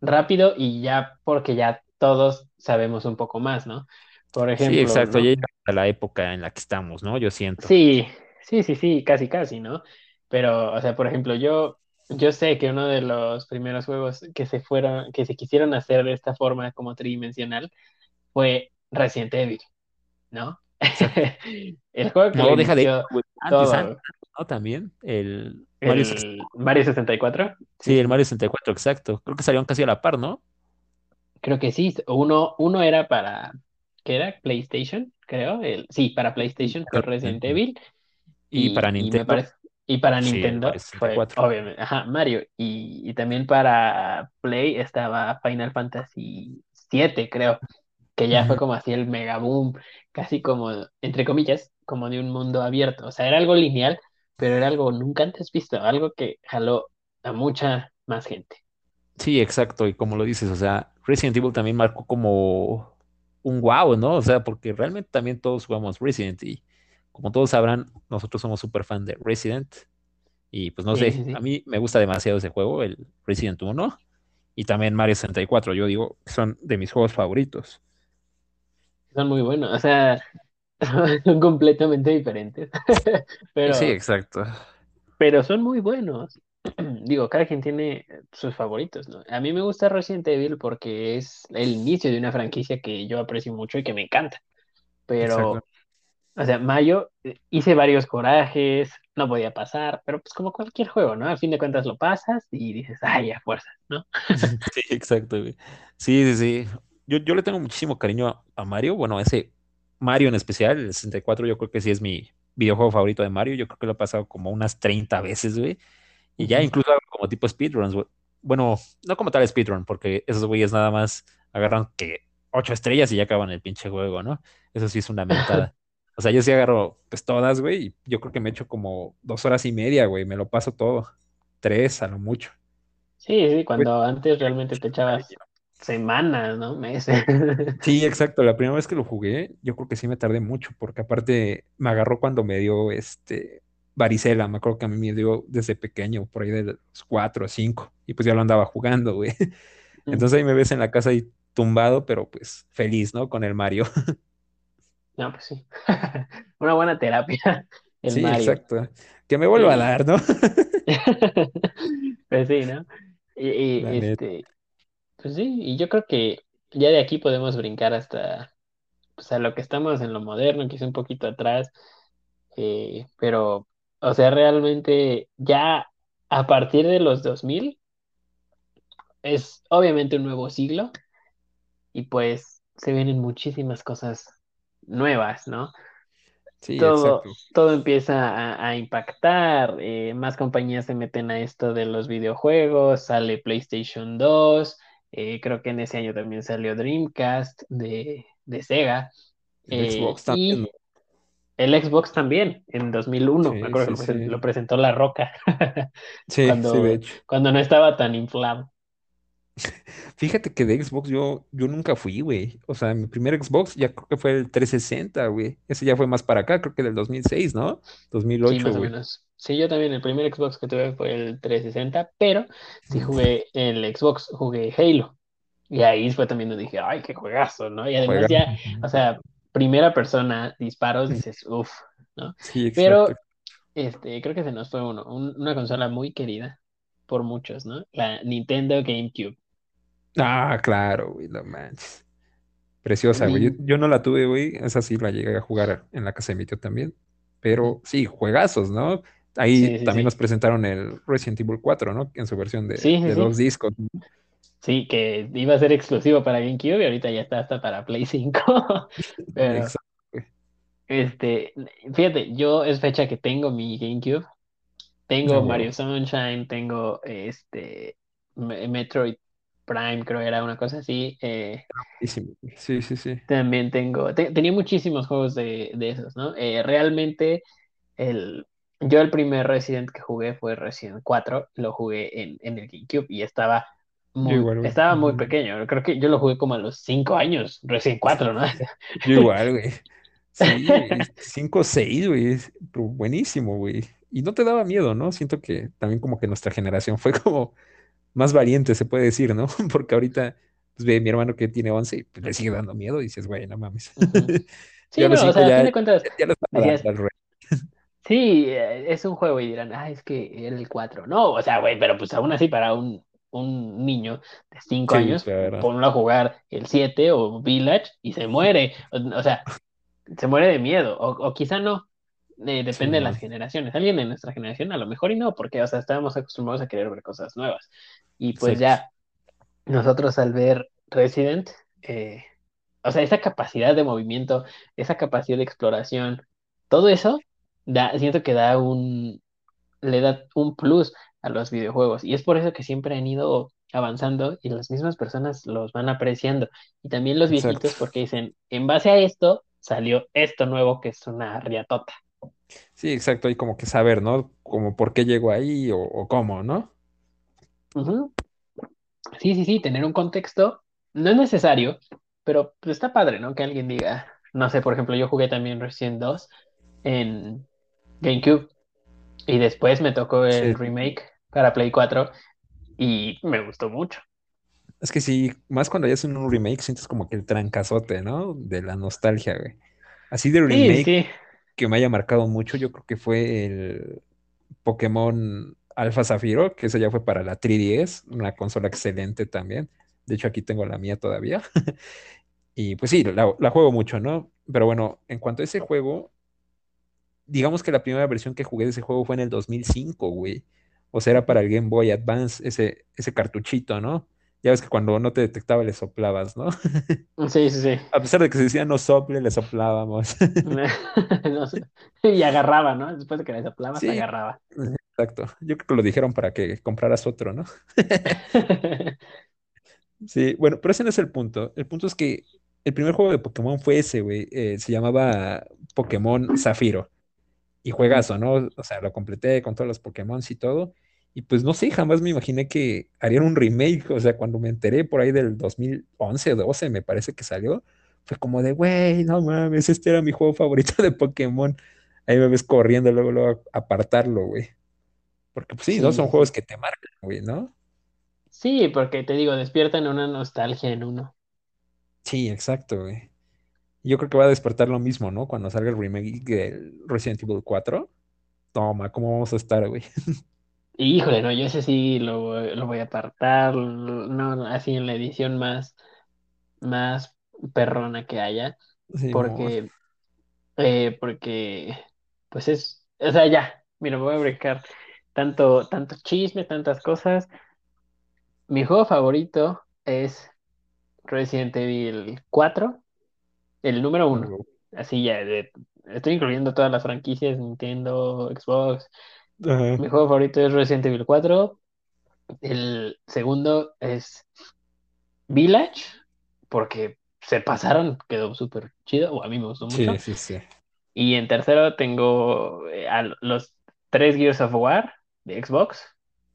rápido y ya porque ya todos sabemos un poco más, ¿no? Por ejemplo. Sí, exacto, ¿no? ya a la época en la que estamos, ¿no? Yo siento. Sí, sí, sí, sí, casi, casi, ¿no? Pero, o sea, por ejemplo, yo, yo sé que uno de los primeros juegos que se fueron, que se quisieron hacer de esta forma como tridimensional fue Resident Evil, ¿no? El juego que No, deja de. También el Mario, ses- el Mario 64. sí, el Mario 64, exacto. Creo que salieron casi a la par, ¿no? Creo que sí, uno, uno era para, ¿qué era? PlayStation, creo. El, sí, para PlayStation fue Resident Evil. Y para Nintendo, parece, y para sí, Nintendo Mario fue, 64. obviamente, ajá, Mario. Y, y también para Play estaba Final Fantasy VII, creo, que ya fue como así el mega boom, casi como, entre comillas, como de un mundo abierto. O sea, era algo lineal, pero era algo nunca antes visto, algo que jaló a mucha más gente. Sí, exacto. Y como lo dices, o sea, Resident Evil también marcó como un wow, ¿no? O sea, porque realmente también todos jugamos Resident y como todos sabrán, nosotros somos súper fan de Resident. Y pues no Sí, sé, sí, sí. a mí me gusta demasiado ese juego, el Resident 1 y también Mario 64. Yo digo, son de mis juegos favoritos. Son muy buenos, o sea, son completamente diferentes, pero, Sí, exacto. pero son muy buenos. Digo, cada quien tiene sus favoritos, ¿no? A mí me gusta Resident Evil porque es el inicio de una franquicia que yo aprecio mucho y que me encanta. Pero, Exacto. o sea, Mayo, eh, hice varios corajes, no podía pasar, pero pues como cualquier juego, ¿no? A fin de cuentas lo pasas y dices, ay, a fuerzas, ¿no? Sí, exacto. Sí, sí, sí. Yo, yo le tengo muchísimo cariño a, a Mario. Bueno, ese Mario en especial, el 64, yo creo que sí es mi videojuego favorito de Mario. Yo creo que lo he pasado como unas 30 veces, güey. Y ya incluso hago como tipo speedruns, güey. Bueno, no como tal speedrun, porque esos güeyes nada más agarran que ocho estrellas y ya acaban el pinche juego, ¿no? Eso sí es una mentada. O sea, yo sí agarro pues todas, güey, y yo creo que me echo como dos horas y media, güey. Me lo paso todo. Tres a lo mucho. Sí, sí, cuando antes realmente te echabas semanas, ¿no? Meses. Sí, exacto. La primera vez que lo jugué, yo creo que sí me tardé mucho, porque aparte me agarró cuando me dio este varicela. Me acuerdo que a mí me dio desde pequeño, por ahí de los cuatro o cinco, y pues ya lo andaba jugando, güey. Entonces ahí me ves en la casa ahí tumbado, pero pues feliz, ¿no? Con el Mario. No, pues sí. Una buena terapia, el Sí, Mario. exacto. Que me vuelva a Y- dar, ¿no? Pues sí, ¿no? Y, y, este, pues sí, y yo creo que ya de aquí podemos brincar hasta, pues a lo que estamos en lo moderno, quizá un poquito atrás, eh, pero, o sea, realmente ya a partir de los 2000 es obviamente un nuevo siglo y pues se vienen muchísimas cosas nuevas, ¿no? Sí, todo, exacto. todo empieza a, a impactar, eh, más compañías se meten a esto de los videojuegos, sale PlayStation 2, eh, creo que en ese año también salió Dreamcast de, de Sega, El eh, Xbox también. y el Xbox también, en 2001, me acuerdo que sí, lo presen- sí. lo presentó La Roca, Sí, sí, de cuando, hecho. cuando no estaba tan inflado. Fíjate que de Xbox yo, yo nunca fui, güey. O sea, mi primer Xbox ya creo que fue el 360, güey. Ese ya fue más para acá, creo que del 2006, ¿no? Sí, 2008, más o güey. menos. Sí, yo también, el primer Xbox que tuve fue el 360, pero sí jugué el Xbox, jugué Halo. Y ahí fue también donde dije, ay, qué juegazo, ¿no? Y además Juega. ya, o sea, primera persona, disparos, dices, uff, ¿no? Sí, Pero, exacto. este, creo que se nos fue uno, un- una consola muy querida por muchos, ¿no? La Nintendo GameCube. Ah, claro, güey, no manches. Preciosa, güey. Yo, no la tuve, güey. Esa sí la llegué a jugar en la casa de mi tío también. Pero sí, juegazos, ¿no? Ahí Sí, sí, también sí. nos presentaron el Resident Evil 4, ¿no? En su versión de, de dos discos. Sí, que iba a ser exclusivo para GameCube y ahorita ya está hasta para Play 5. Pero, Exacto, este, fíjate, yo es fecha que tengo mi GameCube. Tengo Mario Sunshine, tengo este Me- Metroid Prime, creo era una cosa así. eh. Sí, sí, sí. también tengo, te- tenía muchísimos juegos de, de esos, ¿no? Eh, realmente, el, yo el primer Resident que jugué fue Resident 4, lo jugué en, en el GameCube y estaba muy, igual, estaba muy pequeño. Creo que yo lo jugué como a los 5 años, Resident 4, ¿no? Yo igual, güey. Sí, 5-6, güey. Buenísimo, güey. Y no te daba miedo, ¿no? Siento que también como que nuestra generación fue como más valiente, se puede decir, ¿no? Porque ahorita pues, ve mi hermano que tiene 11 y pues, le sigue dando miedo y dices, güey, no mames. Sí, no, o sea, a fin de cuentas, Sí, eh, es un juego y dirán, ah, es que era el 4. No, o sea, güey, pero pues aún así para un, un niño de 5 años, ponlo a jugar el 7 o Village y se muere. O, sea, se muere de miedo, o, o quizá no. Eh, depende de las generaciones. Alguien de nuestra generación a lo mejor y no, porque, o sea, estábamos acostumbrados a querer ver cosas nuevas. Y pues ya, nosotros al ver Resident, eh, o sea, esa capacidad de movimiento, esa capacidad de exploración, todo eso, da, siento que da un, le da un plus a los videojuegos. Y es por eso que siempre han ido avanzando y las mismas personas los van apreciando. Y también los viejitos porque dicen, en base a esto salió esto nuevo que es una riatota. Sí, exacto, hay como que saber, ¿no? Como por qué llegó ahí o, cómo, ¿no? Sí, sí, sí, tener un contexto no es necesario, pero pues, está padre, ¿no? Que alguien diga, no sé, por ejemplo, yo jugué también Resident 2 en GameCube y después me tocó el remake para Play 4 y me gustó mucho. Es que sí, más cuando ya hacen un remake sientes como que el trancazote, ¿no? De la nostalgia, güey. Así de remake que me haya marcado mucho, yo creo que fue el Pokémon Alpha Zafiro, que eso ya fue para la 3DS, una consola excelente también. De hecho, aquí tengo la mía todavía. y pues sí, la, juego mucho, ¿no? Pero bueno, en cuanto a ese juego, digamos que la primera versión que jugué de ese juego fue en el 2005, güey. O sea, era para el Game Boy Advance, ese, ese cartuchito, ¿no? Ya ves que cuando no te detectaba le soplabas, ¿no? Sí, sí, sí. A pesar de que se decía no sople, le soplábamos. y agarraba, ¿no? Después de que le soplabas, agarraba. Exacto. Yo creo que lo dijeron para que compraras otro, ¿no? sí, bueno, pero ese no es el punto. El punto es que el primer juego de Pokémon fue ese, güey. Eh, se llamaba Pokémon Zafiro. Y juegazo, ¿no? O sea, lo completé con todos los Pokémon y todo. Y pues no sé, jamás me imaginé que harían un remake. O sea, cuando me enteré por ahí del 2011 o 12, me parece que salió, fue como de, güey, no mames, este era mi juego favorito de Pokémon. Ahí me ves corriendo luego, luego apartarlo, güey. Porque pues sí, ¿no? Son juegos que te marcan, güey, ¿no? Sí, porque te digo, despiertan una nostalgia en uno. Sí, exacto, güey. Yo creo que va a despertar lo mismo, ¿no? Cuando salga el remake del Resident Evil 4. Toma, ¿cómo vamos a estar, güey? Híjole, no, yo ese sí lo, lo voy a apartar, no, así en la edición más, más perrona que haya, porque, eh, porque, pues es, o sea, ya, mira, voy a brincar tanto, tanto chisme, tantas cosas. Mi juego favorito es Resident Evil 4, el número uno, así ya, estoy incluyendo todas las franquicias, Nintendo, Xbox, mi juego favorito es Resident Evil 4. El segundo es Village, porque se pasaron, quedó súper chido, o a mí me gustó mucho. Sí, sí, sí. Y en tercero tengo eh, los tres Gears of War de Xbox,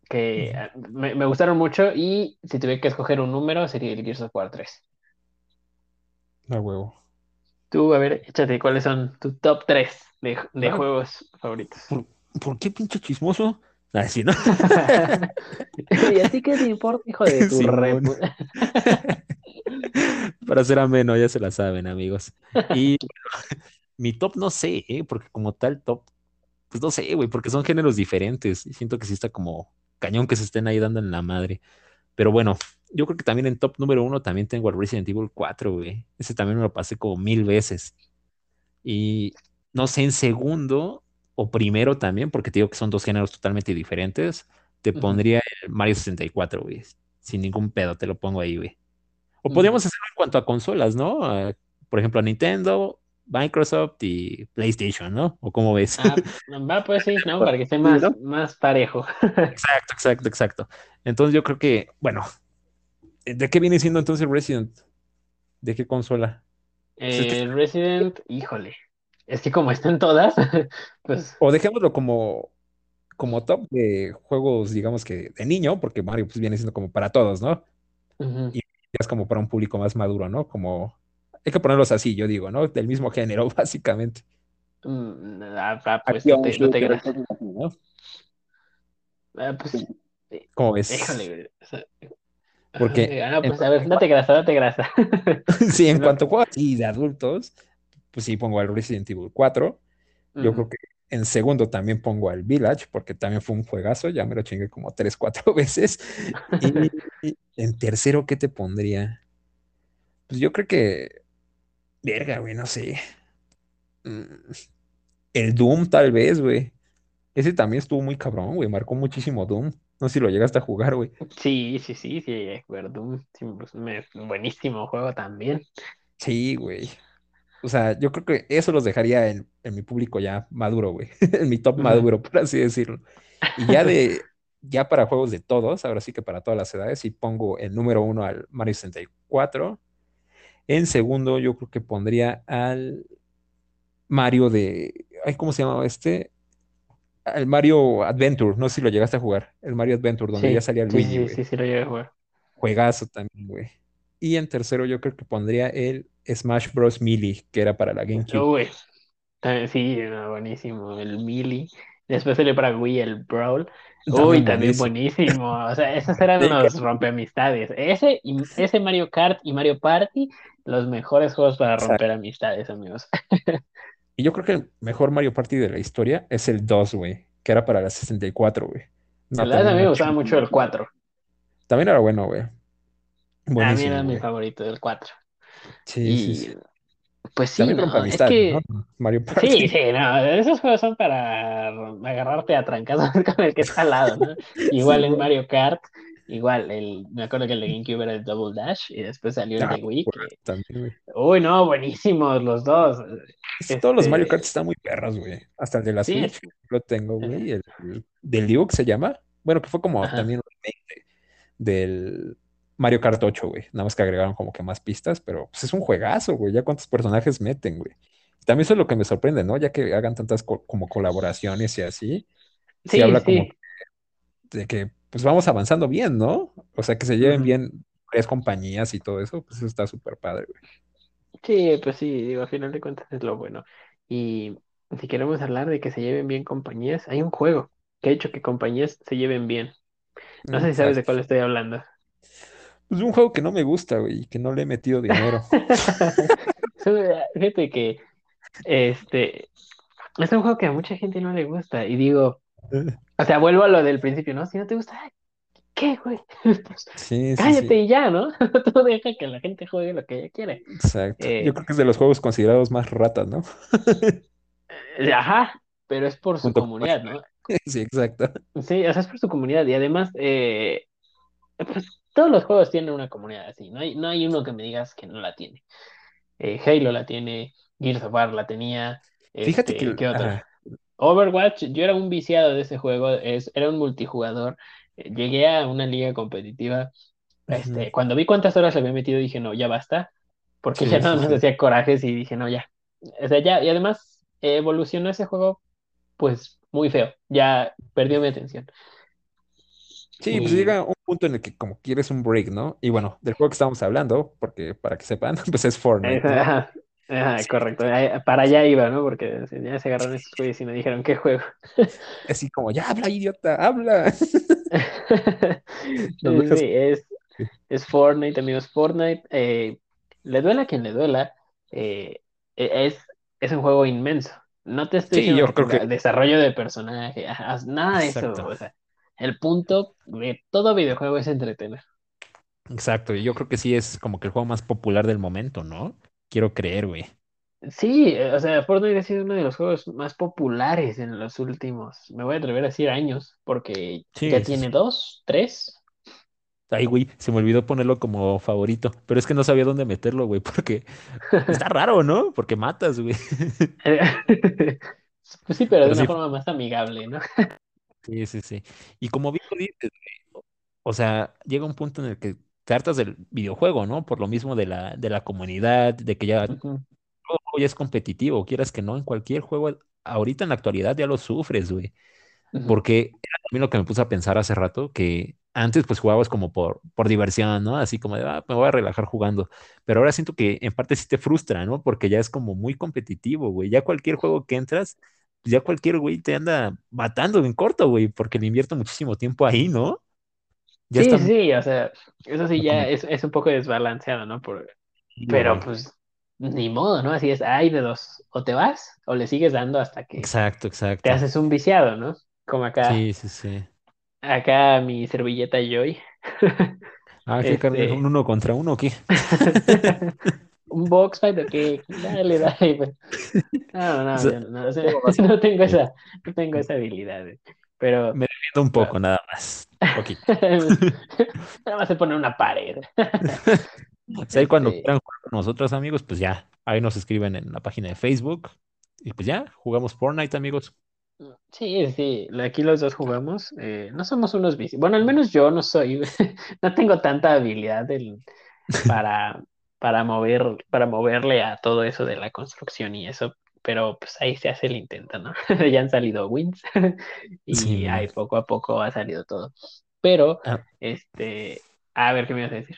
que me, gustaron mucho, y si tuviera que escoger un número, sería el Gears of War 3. A huevo. Tú, a ver, échate, ¿cuáles son tus top 3 de, de juegos favoritos? ¿por qué pinche chismoso? Así, ¿no? y así que te importa, hijo de tu re... Para ser ameno, ya se la saben, amigos. Y mi top no sé, ¿eh? porque como tal top, pues no sé, güey, porque son géneros diferentes. Siento que sí está como cañón que se estén ahí dando en la madre. Pero bueno, yo creo que también en top número uno también tengo el Resident Evil 4, güey. Ese también me lo pasé como mil veces. Y no sé, en segundo, o primero también, porque te digo que son dos géneros totalmente diferentes, te pondría el Mario 64, güey. Sin ningún pedo, te lo pongo ahí, güey. O podríamos hacerlo en cuanto a consolas, ¿no? por ejemplo, Nintendo, Microsoft y PlayStation, ¿no? ¿O cómo ves? Ah, va, pues sí, ¿no? Para que esté más, más parejo. exacto, exacto, exacto. Entonces yo creo que, bueno, ¿de qué viene siendo entonces Resident? ¿De qué consola? Eh, Resident, híjole. Es que como están todas, pues. O dejémoslo como, como top de juegos, digamos que de niño, porque Mario pues viene siendo como para todos, ¿no? Y es como para un público más maduro, ¿no? Como Hay que ponerlos así, yo digo, ¿no? Del mismo género, básicamente. Mm, ah, ah, pues no te, no te creas. Ah, pues, eh, ¿Cómo ves? o sea, Porque ah, en- pues a ver, date grasa, date grasa. sí, en No. cuanto a juegos así de adultos, pues sí pongo al Resident Evil 4. Yo creo que en segundo también pongo al Village, porque también fue un juegazo, ya me lo chingué como tres, cuatro veces. Y en tercero, ¿qué te pondría? Pues yo creo que, verga, güey, no sé. Mm, El Doom, tal vez, güey. Ese también estuvo muy cabrón, güey, marcó muchísimo Doom. No sé si lo llegaste a jugar, güey. Sí, sí, sí, sí, acuerdo. Sí, pues, buenísimo juego también. Sí, güey. O sea, yo creo que eso los dejaría en, en mi público ya maduro, güey. En mi top maduro, por así decirlo. Y ya de, ya para juegos de todos, ahora sí que para todas las edades, sí pongo el número uno al Mario 64. En segundo, yo creo que pondría al Mario de. Ay, ¿cómo se llamaba este? Al Mario Adventure. No sé si lo llegaste a jugar. El Mario Adventure, donde ya Sí, salía sí, Luigi, sí, güey. sí, sí, lo llegué a jugar. Juegazo también, güey. Y en tercero, yo creo que pondría el Smash Bros. Melee, que era para la GameCube. Uy, sí, no, buenísimo. El Melee. Después salió para Wii el Brawl. Uy, También buenísimo. buenísimo. O sea, esos eran unos rompeamistades. Ese, y, ese Mario Kart y Mario Party, los mejores juegos para Exacto. romper amistades, amigos. Y yo creo que el mejor Mario Party de la historia es el 2, güey, que era para la 64, güey. No, La verdad, a mí me gustaba mucho el 4. También era bueno, güey. A mí Buenísimo, era mi favorito del 4. Sí, sí, Y sí. pues sí, También no, rompe es amistades, que ¿no? Mario Party. Sí, sí, no, esos juegos son para agarrarte a trancazos con el que está al lado, ¿no? Igual Sí, en. Mario Kart, igual, el, me acuerdo que el de GameCube era el Double Dash y después salió el Ah, de Wii, que, también, uy, no, buenísimos los dos. Es- Todos los Mario Este, Kart están muy perros, güey. Hasta el de la sí, Switch, es- lo tengo, güey. El, el Deluxe se llama. Bueno, que fue como ajá, también del Mario Kart 8, güey. Nada más que agregaron como que más pistas, pero pues es un juegazo, güey. Ya cuántos personajes meten, güey. También eso es lo que me sorprende, ¿no? Ya que hagan tantas co- como colaboraciones y así, sí sí, habla como sí, de que pues vamos avanzando bien, ¿no? O sea, que se lleven bien tres compañías y todo eso, pues eso está súper padre, güey. Sí, pues sí, digo, a final de cuentas es lo bueno. Y si queremos hablar de que se lleven bien compañías, hay un juego que ha hecho que compañías se lleven bien. No sé si sabes de cuál estoy hablando. Pues un juego que no me gusta, güey, y que no le he metido dinero. Fíjate que este es un juego que a mucha gente no le gusta. Y digo, o sea, vuelvo a lo del principio, ¿no? Si no te gusta, ¿qué, güey? Pues Sí, sí, cállate sí. y ya, ¿no? Tú deja que la gente juegue lo que ella quiere. Exacto. Yo Eh, creo que es de los juegos considerados más ratas, ¿no? eh, ajá, pero es por su Junto con comunidad, ¿no? Sí, exacto. Sí, o sea, es por su comunidad. Y además, eh, pues todos los juegos tienen una comunidad así. No hay, no hay uno que me digas que no la tiene. Eh, Halo la tiene, Gears of War la tenía, Fíjate que... este, ¿qué otro? ajá, Overwatch, yo era un viciado de ese juego, es, era un multijugador. Eh, Llegué a una liga competitiva. Este, cuando vi cuántas horas le había metido, dije, no, ya basta, porque ya nada más sí. hacía corajes y dije, no, ya. O sea, ya, y además eh, evolucionó ese juego, pues muy feo, ya perdió mi atención. Sí, pues llega un punto en el que como quieres un break, ¿no? Y bueno, del juego que estamos hablando, porque para que sepan, pues es Fortnite, ¿no? Ajá, ajá, Sí, correcto, para allá iba, ¿no? Porque ya se agarraron estos güeyes y me dijeron, ¿qué juego? así como, ya habla, idiota, habla. Sí, es, Fortnite, amigos, Fortnite. eh, le duela a quien le duela, eh, e- es, es un juego inmenso. No te estoy Sí, diciendo yo que creo tenga que... desarrollo de personaje, nada de eso. Exacto. O sea, el punto de todo videojuego es entretener. Exacto, y yo creo que sí es como que el juego más popular del momento, ¿no? Quiero creer, güey. Sí, eh, o sea, Fortnite ha sido uno de los juegos más populares en los últimos, me voy a atrever a decir años, porque ya tiene dos, tres. Ay, güey, se me olvidó ponerlo como favorito, pero es que no sabía dónde meterlo, güey, porque está raro, ¿no? Porque matas, güey. Pues sí, pero de una sí, forma más amigable, ¿no? sí, sí, sí. Y como bien lo dices, güey, o sea, llega un punto en el que te hartas del videojuego, ¿no? Por lo mismo de la, de la comunidad, de que ya Ujú, todo juego ya es competitivo, quieras que no, en cualquier juego, ahorita en la actualidad ya lo sufres, güey. Porque era también lo que me puse a pensar hace rato, que antes pues jugabas como por, por diversión, ¿no? Así como de, ah, me voy a relajar jugando. Pero ahora siento que en parte sí te frustra, ¿no? Porque ya es como muy competitivo, güey. Ya cualquier juego que entras, ya cualquier güey te anda matando en corto, güey, porque le invierto muchísimo tiempo ahí, ¿no? Ya sí, sí, o sea, eso sí ya es, es un poco desbalanceado, ¿no? Por... Pero pues ni modo, ¿no? Así es, hay de dos, o te vas o le sigues dando hasta que exacto, exacto. te haces un viciado, ¿no? Como acá. Sí, sí, sí. Acá mi servilleta Joy. Ah, ¿qué este... ¿Un uno contra uno o qué? un box fight o qué, dale, dale. Pues. No, no, no, no, no, tengo esa, no tengo esa habilidad. Pero. Me defiendo un poco, nada más. Un poquito. nada más se pone una pared. O sea, ahí cuando este quieran jugar con nosotros, amigos, pues ya, ahí nos escriben en la página de Facebook. Y pues ya, jugamos Fortnite, amigos. Sí, sí, aquí los dos jugamos. Eh, no somos unos bici. Bueno, al menos yo no soy, no tengo tanta habilidad para, para mover, para moverle a todo eso de la construcción y eso, pero pues ahí se hace el intento, ¿no? ya han salido wins y ahí poco a poco ha salido todo. Pero, ah. este, a ver qué me ibas a decir.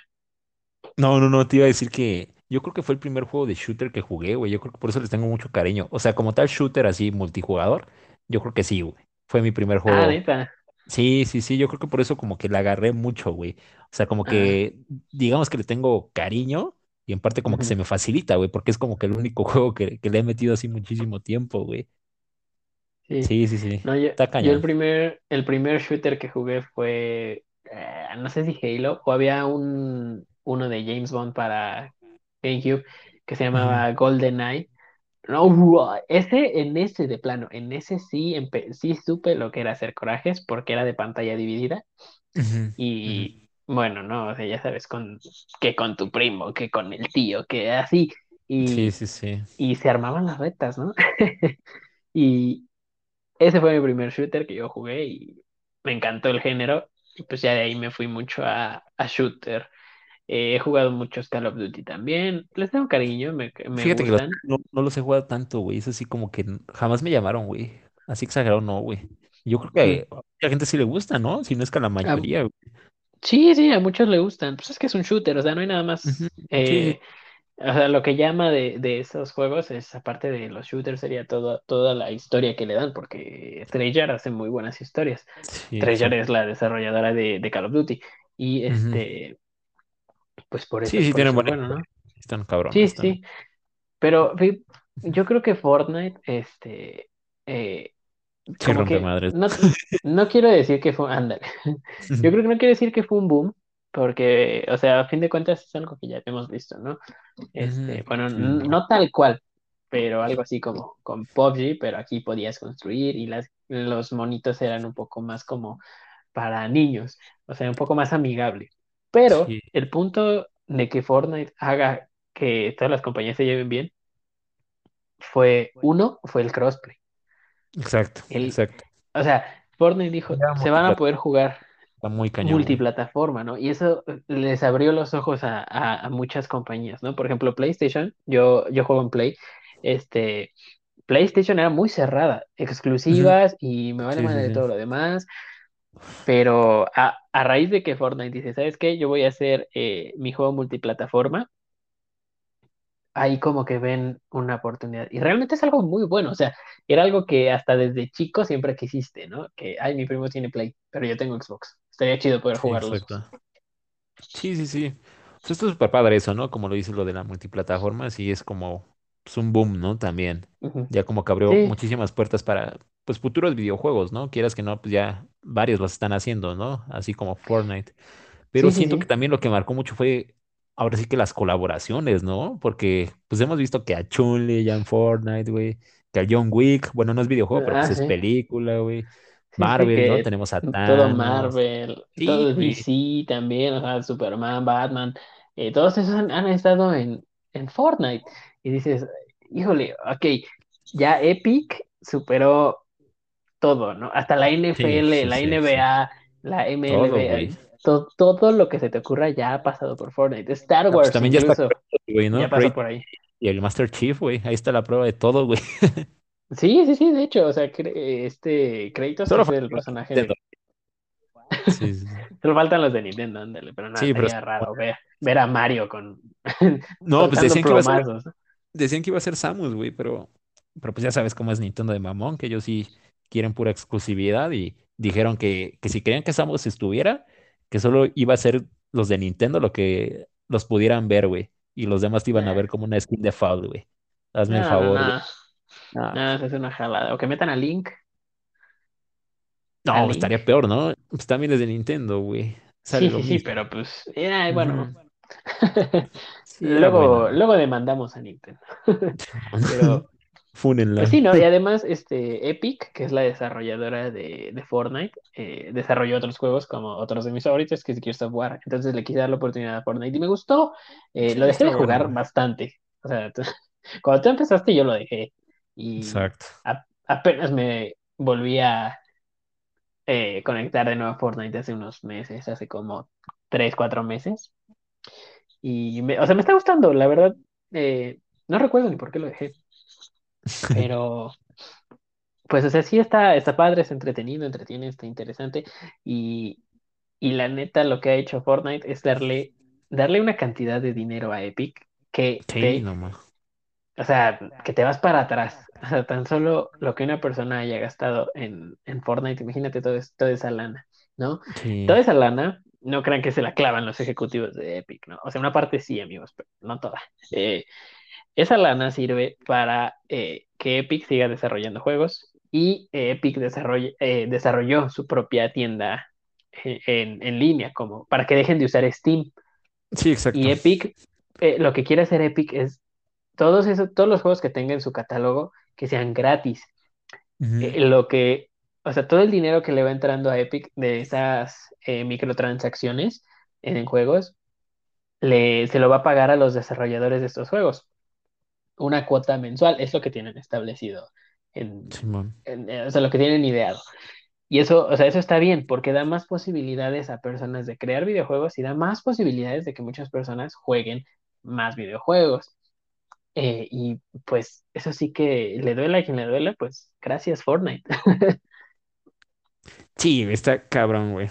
No, no, no, te iba a decir que yo creo que fue el primer juego de shooter que jugué, güey. Yo creo que por eso les tengo mucho cariño. O sea, como tal shooter así multijugador, yo creo que sí, güey. Fue mi primer juego. Ah, neta. Sí, sí, sí, yo creo que por eso como que la agarré mucho, güey. O sea, como que digamos que le tengo cariño y en parte como que se me facilita, güey, porque es como que el único juego que, le he metido así muchísimo tiempo, güey. Sí, sí, sí. sí. No, yo, yo el primer, el primer shooter que jugué fue, eh, no sé si Halo, o había un, uno de James Bond para GameCube que se llamaba GoldenEye. No, ese, en ese de plano, en ese sí, sí supe lo que era hacer corajes porque era de pantalla dividida. y bueno, no, o sea, ya sabes, con, que con tu primo, que con el tío, que así. Y, sí, sí, sí. Y se armaban las retas, ¿no? y ese fue mi primer shooter que yo jugué y me encantó el género. Y pues ya de ahí me fui mucho a, a shooter he jugado muchos Call of Duty también. Les tengo cariño, me, me Fíjate que no, no, los he jugado tanto, güey. Es así como que jamás me llamaron, güey. Así exagerado, no, güey. Yo creo que a la gente sí le gusta, ¿no? Si no es que a la mayoría, güey. Sí, sí, a muchos le gustan. Pues es que es un shooter, o sea, no hay nada más. Eh, o sea, lo que llama de, de esos juegos es, aparte de los shooters, sería todo, toda la historia que le dan, porque Treyarch hace muy buenas historias. Treyarch es la desarrolladora de, de Call of Duty. Y este, pues por eso. Sí, sí, tienen bueno, ¿no? Están cabrones. Sí, sí. Pero yo creo que Fortnite, este. Eh, como que no, no, quiero decir que fue. Ándale. Yo creo que no quiero decir que fue un boom, porque, o sea, a fin de cuentas es algo que ya hemos visto, ¿no? Este, bueno, no tal cual, pero algo así como con PUBG, pero aquí podías construir y las, los monitos eran un poco más como para niños, o sea, un poco más amigable. Pero el punto de que Fortnite haga que todas las compañías se lleven bien fue, uno, fue el crossplay. Exacto, exacto. O sea, Fortnite dijo, se van a poder jugar muy multiplataforma, ¿no? Y eso les abrió los ojos a, muchas compañías, ¿no? Por ejemplo, PlayStation, yo, yo juego en Play, este, PlayStation era muy cerrada, exclusivas y me vale más de todo lo demás. Pero a, a, raíz de que Fortnite dice, ¿sabes qué? Yo voy a hacer eh, mi juego multiplataforma, ahí como que ven una oportunidad. Y realmente es algo muy bueno, o sea, era algo que hasta desde chico siempre quisiste, ¿no? Que, ay, mi primo tiene Play, pero yo tengo Xbox. Estaría chido poder jugarlo. Sí, sí, sí. Pues esto es súper padre eso, ¿no? Como lo dice lo de la multiplataforma, sí es como pues, un boom, ¿no? También. Ya como que abrió muchísimas puertas para pues futuros videojuegos, ¿no? Quieras que no, pues ya varios los están haciendo, ¿no? Así como Fortnite. Pero siento que también lo que marcó mucho fue ahora sí que las colaboraciones, ¿no? Porque pues hemos visto que a Chun-Li ya en Fortnite, güey, que a John Wick, bueno, no es videojuego, pero pues ah, es película, güey. Marvel, ¿no? Tenemos a Thanos. Todo Marvel, todo DC también, o sea, Superman, Batman, eh, todos esos han, han estado en, en Fortnite y dices, híjole, ok, ya Epic superó todo, ¿no? Hasta la NFL, la NBA, la MLB, todo, todo, lo que se te ocurra ya ha pasado por Fortnite. Star pues Wars también ya está ya pasó por ahí. Y el Master Chief, güey, ahí está la prueba de todo, güey. Sí, sí, sí, de hecho, o sea, este Kratos es el personaje. Sí, Solo faltan los de Nintendo, ándale, pero nada, Sí, pero sería raro ver, ver a Mario con No, pues decían que iba a ser, decían que iba a ser Samus, güey, pero, pero pues ya sabes cómo es Nintendo de mamón, que ellos sí quieren pura exclusividad y dijeron que, que si querían que Samus estuviera, que solo iba a ser los de Nintendo lo que los pudieran ver, güey, y los demás te iban a ver como una skin de foul, güey. Hazme el No, no, favor, no, No, no, eso es una jalada. O que metan a Link, a no, Link. estaría peor, ¿no? Pues también es de Nintendo, güey. Sale Sí, sí, pero pues, eh, bueno. Sí, Luego, luego demandamos a Nintendo. Pero, Fúnenla. pues sí, ¿no? Y además, este, Epic, que es la desarrolladora de, de Fortnite, eh, desarrolló otros juegos como otros de mis favoritos, que es Gears of War. Entonces le quise dar la oportunidad a Fortnite y me gustó. Eh, lo dejé de bueno, jugar bastante. O sea, tú- cuando tú empezaste, yo lo dejé. Y Exacto. a- apenas me volví a eh, conectar de nuevo a Fortnite hace unos meses, hace como tres, cuatro meses. Y, me, o sea, me está gustando, la verdad. no recuerdo ni por qué lo dejé, pero pues, o sea, sí está, está padre, es entretenido, entretiene, está interesante. Y, y la neta, lo que ha hecho Fortnite es darle, darle una cantidad de dinero a Epic que Sí, te, no más. o sea, que te vas para atrás. O sea, tan solo lo que una persona haya gastado en, en Fortnite, imagínate todo toda esa lana, ¿no? Sí. Toda esa lana, no crean que se la clavan los ejecutivos de Epic, ¿no? O sea, una parte sí, amigos, pero no toda. Eh, esa lana sirve para eh, que Epic siga desarrollando juegos y eh, Epic desarrolle- eh, desarrolló su propia tienda en, en línea, como para que dejen de usar Steam. Sí, exacto. Y Epic, lo que quiere hacer Epic es todos esos, todos los juegos que tenga en su catálogo que sean gratis. Lo que, o sea, todo el dinero que le va entrando a Epic de esas microtransacciones en juegos, le, se lo va a pagar a los desarrolladores de estos juegos. Una cuota mensual es lo que tienen establecido en, Simón. en- eh, o sea, lo que tienen ideado. Y eso, o sea, eso está bien porque da más posibilidades a personas de crear videojuegos y da más posibilidades de que muchas personas jueguen más videojuegos. Eh, y pues eso sí que le duela a quien le duela, pues gracias Fortnite. Sí, está cabrón, güey.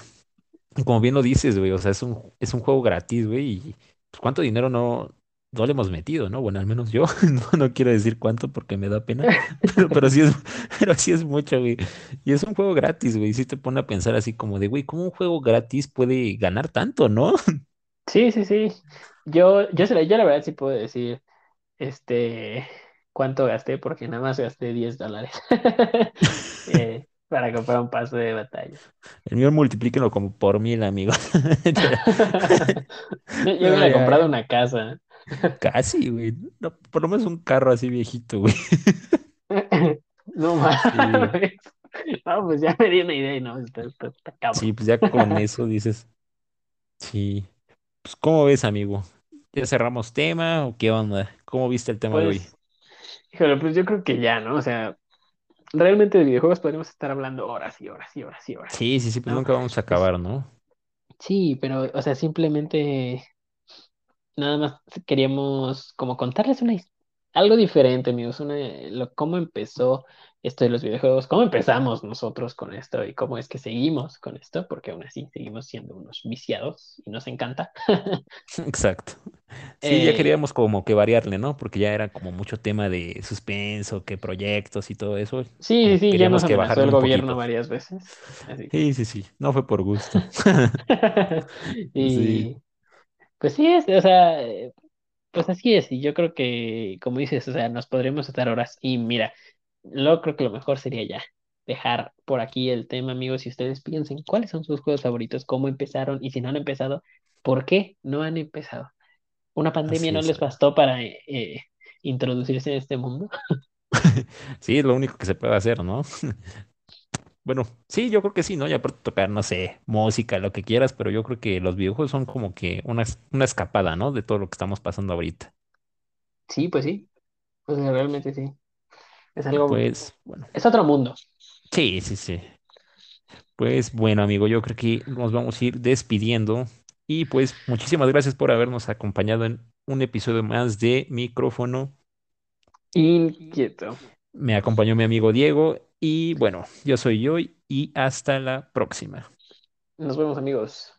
Como bien lo dices, güey, o sea, es un, es un juego gratis, güey, y pues, cuánto dinero no, no le hemos metido, ¿no? Bueno, al menos yo, no, no quiero decir cuánto porque me da pena, pero, pero sí es, pero sí es mucho, güey. Y es un juego gratis, güey, sí te pone a pensar así como de, güey, ¿cómo un juego gratis puede ganar tanto, no? Sí, sí, sí. Yo, yo, yo la verdad sí puedo decir este cuánto gasté porque nada más gasté 10 dólares eh, para comprar un paso de batalla. El mío multiplíquenlo como por mil, amigos. Yo, yo No, hubiera comprado una casa. Casi, güey. No, por lo menos un carro así viejito, güey. No mames. No, pues ya me di una idea y no, está, está, está cabrón. Sí, pues ya con eso dices, sí. Pues, ¿cómo ves, amigo? ¿Ya cerramos tema o qué onda? ¿Cómo viste el tema de hoy? Pues, híjole, pues yo creo que ya, ¿no? O sea, realmente de videojuegos podríamos estar hablando horas y horas y horas y horas. Sí, sí, sí, pues No, nunca vamos a acabar, ¿no? Sí, pero, o sea, simplemente nada más queríamos como contarles una algo diferente, amigos, una, lo, cómo empezó esto de los videojuegos, cómo empezamos nosotros con esto y cómo es que seguimos con esto, porque aún así seguimos siendo unos viciados y nos encanta. Exacto. Sí, ya Eh, queríamos como que variarle, ¿no? Porque ya era como mucho tema de suspenso, que proyectos y todo eso. Sí, sí, sí, ya queríamos nos que amenazó el gobierno varias veces. Así. Sí, sí, sí. No fue por gusto. Sí. Pues sí, es, o sea, eh, pues así es, y yo creo que, como dices, o sea, nos podremos estar horas. Y mira, lo creo que lo mejor sería ya dejar por aquí el tema, amigos, y ustedes piensen cuáles son sus juegos favoritos, cómo empezaron, y si no han empezado, ¿por qué no han empezado? ¿Una pandemia Así no es. les bastó para eh, eh, introducirse en este mundo? Sí, es lo único que se puede hacer, ¿no? Bueno, sí, yo creo que sí, ¿no? Ya por tocar, no sé, música, lo que quieras, pero yo creo que los videojuegos son como que una, una escapada, ¿no? De todo lo que estamos pasando ahorita. Sí, pues sí, pues realmente sí. Es algo, Pues, bueno, es otro mundo. sí, sí, sí. Pues bueno, amigo, yo creo que nos vamos a ir despidiendo. Y pues muchísimas gracias por habernos acompañado en un episodio más de Micrófono. Inquieto. Me acompañó mi amigo Diego y bueno, yo soy yo y hasta la próxima. Nos vemos, amigos.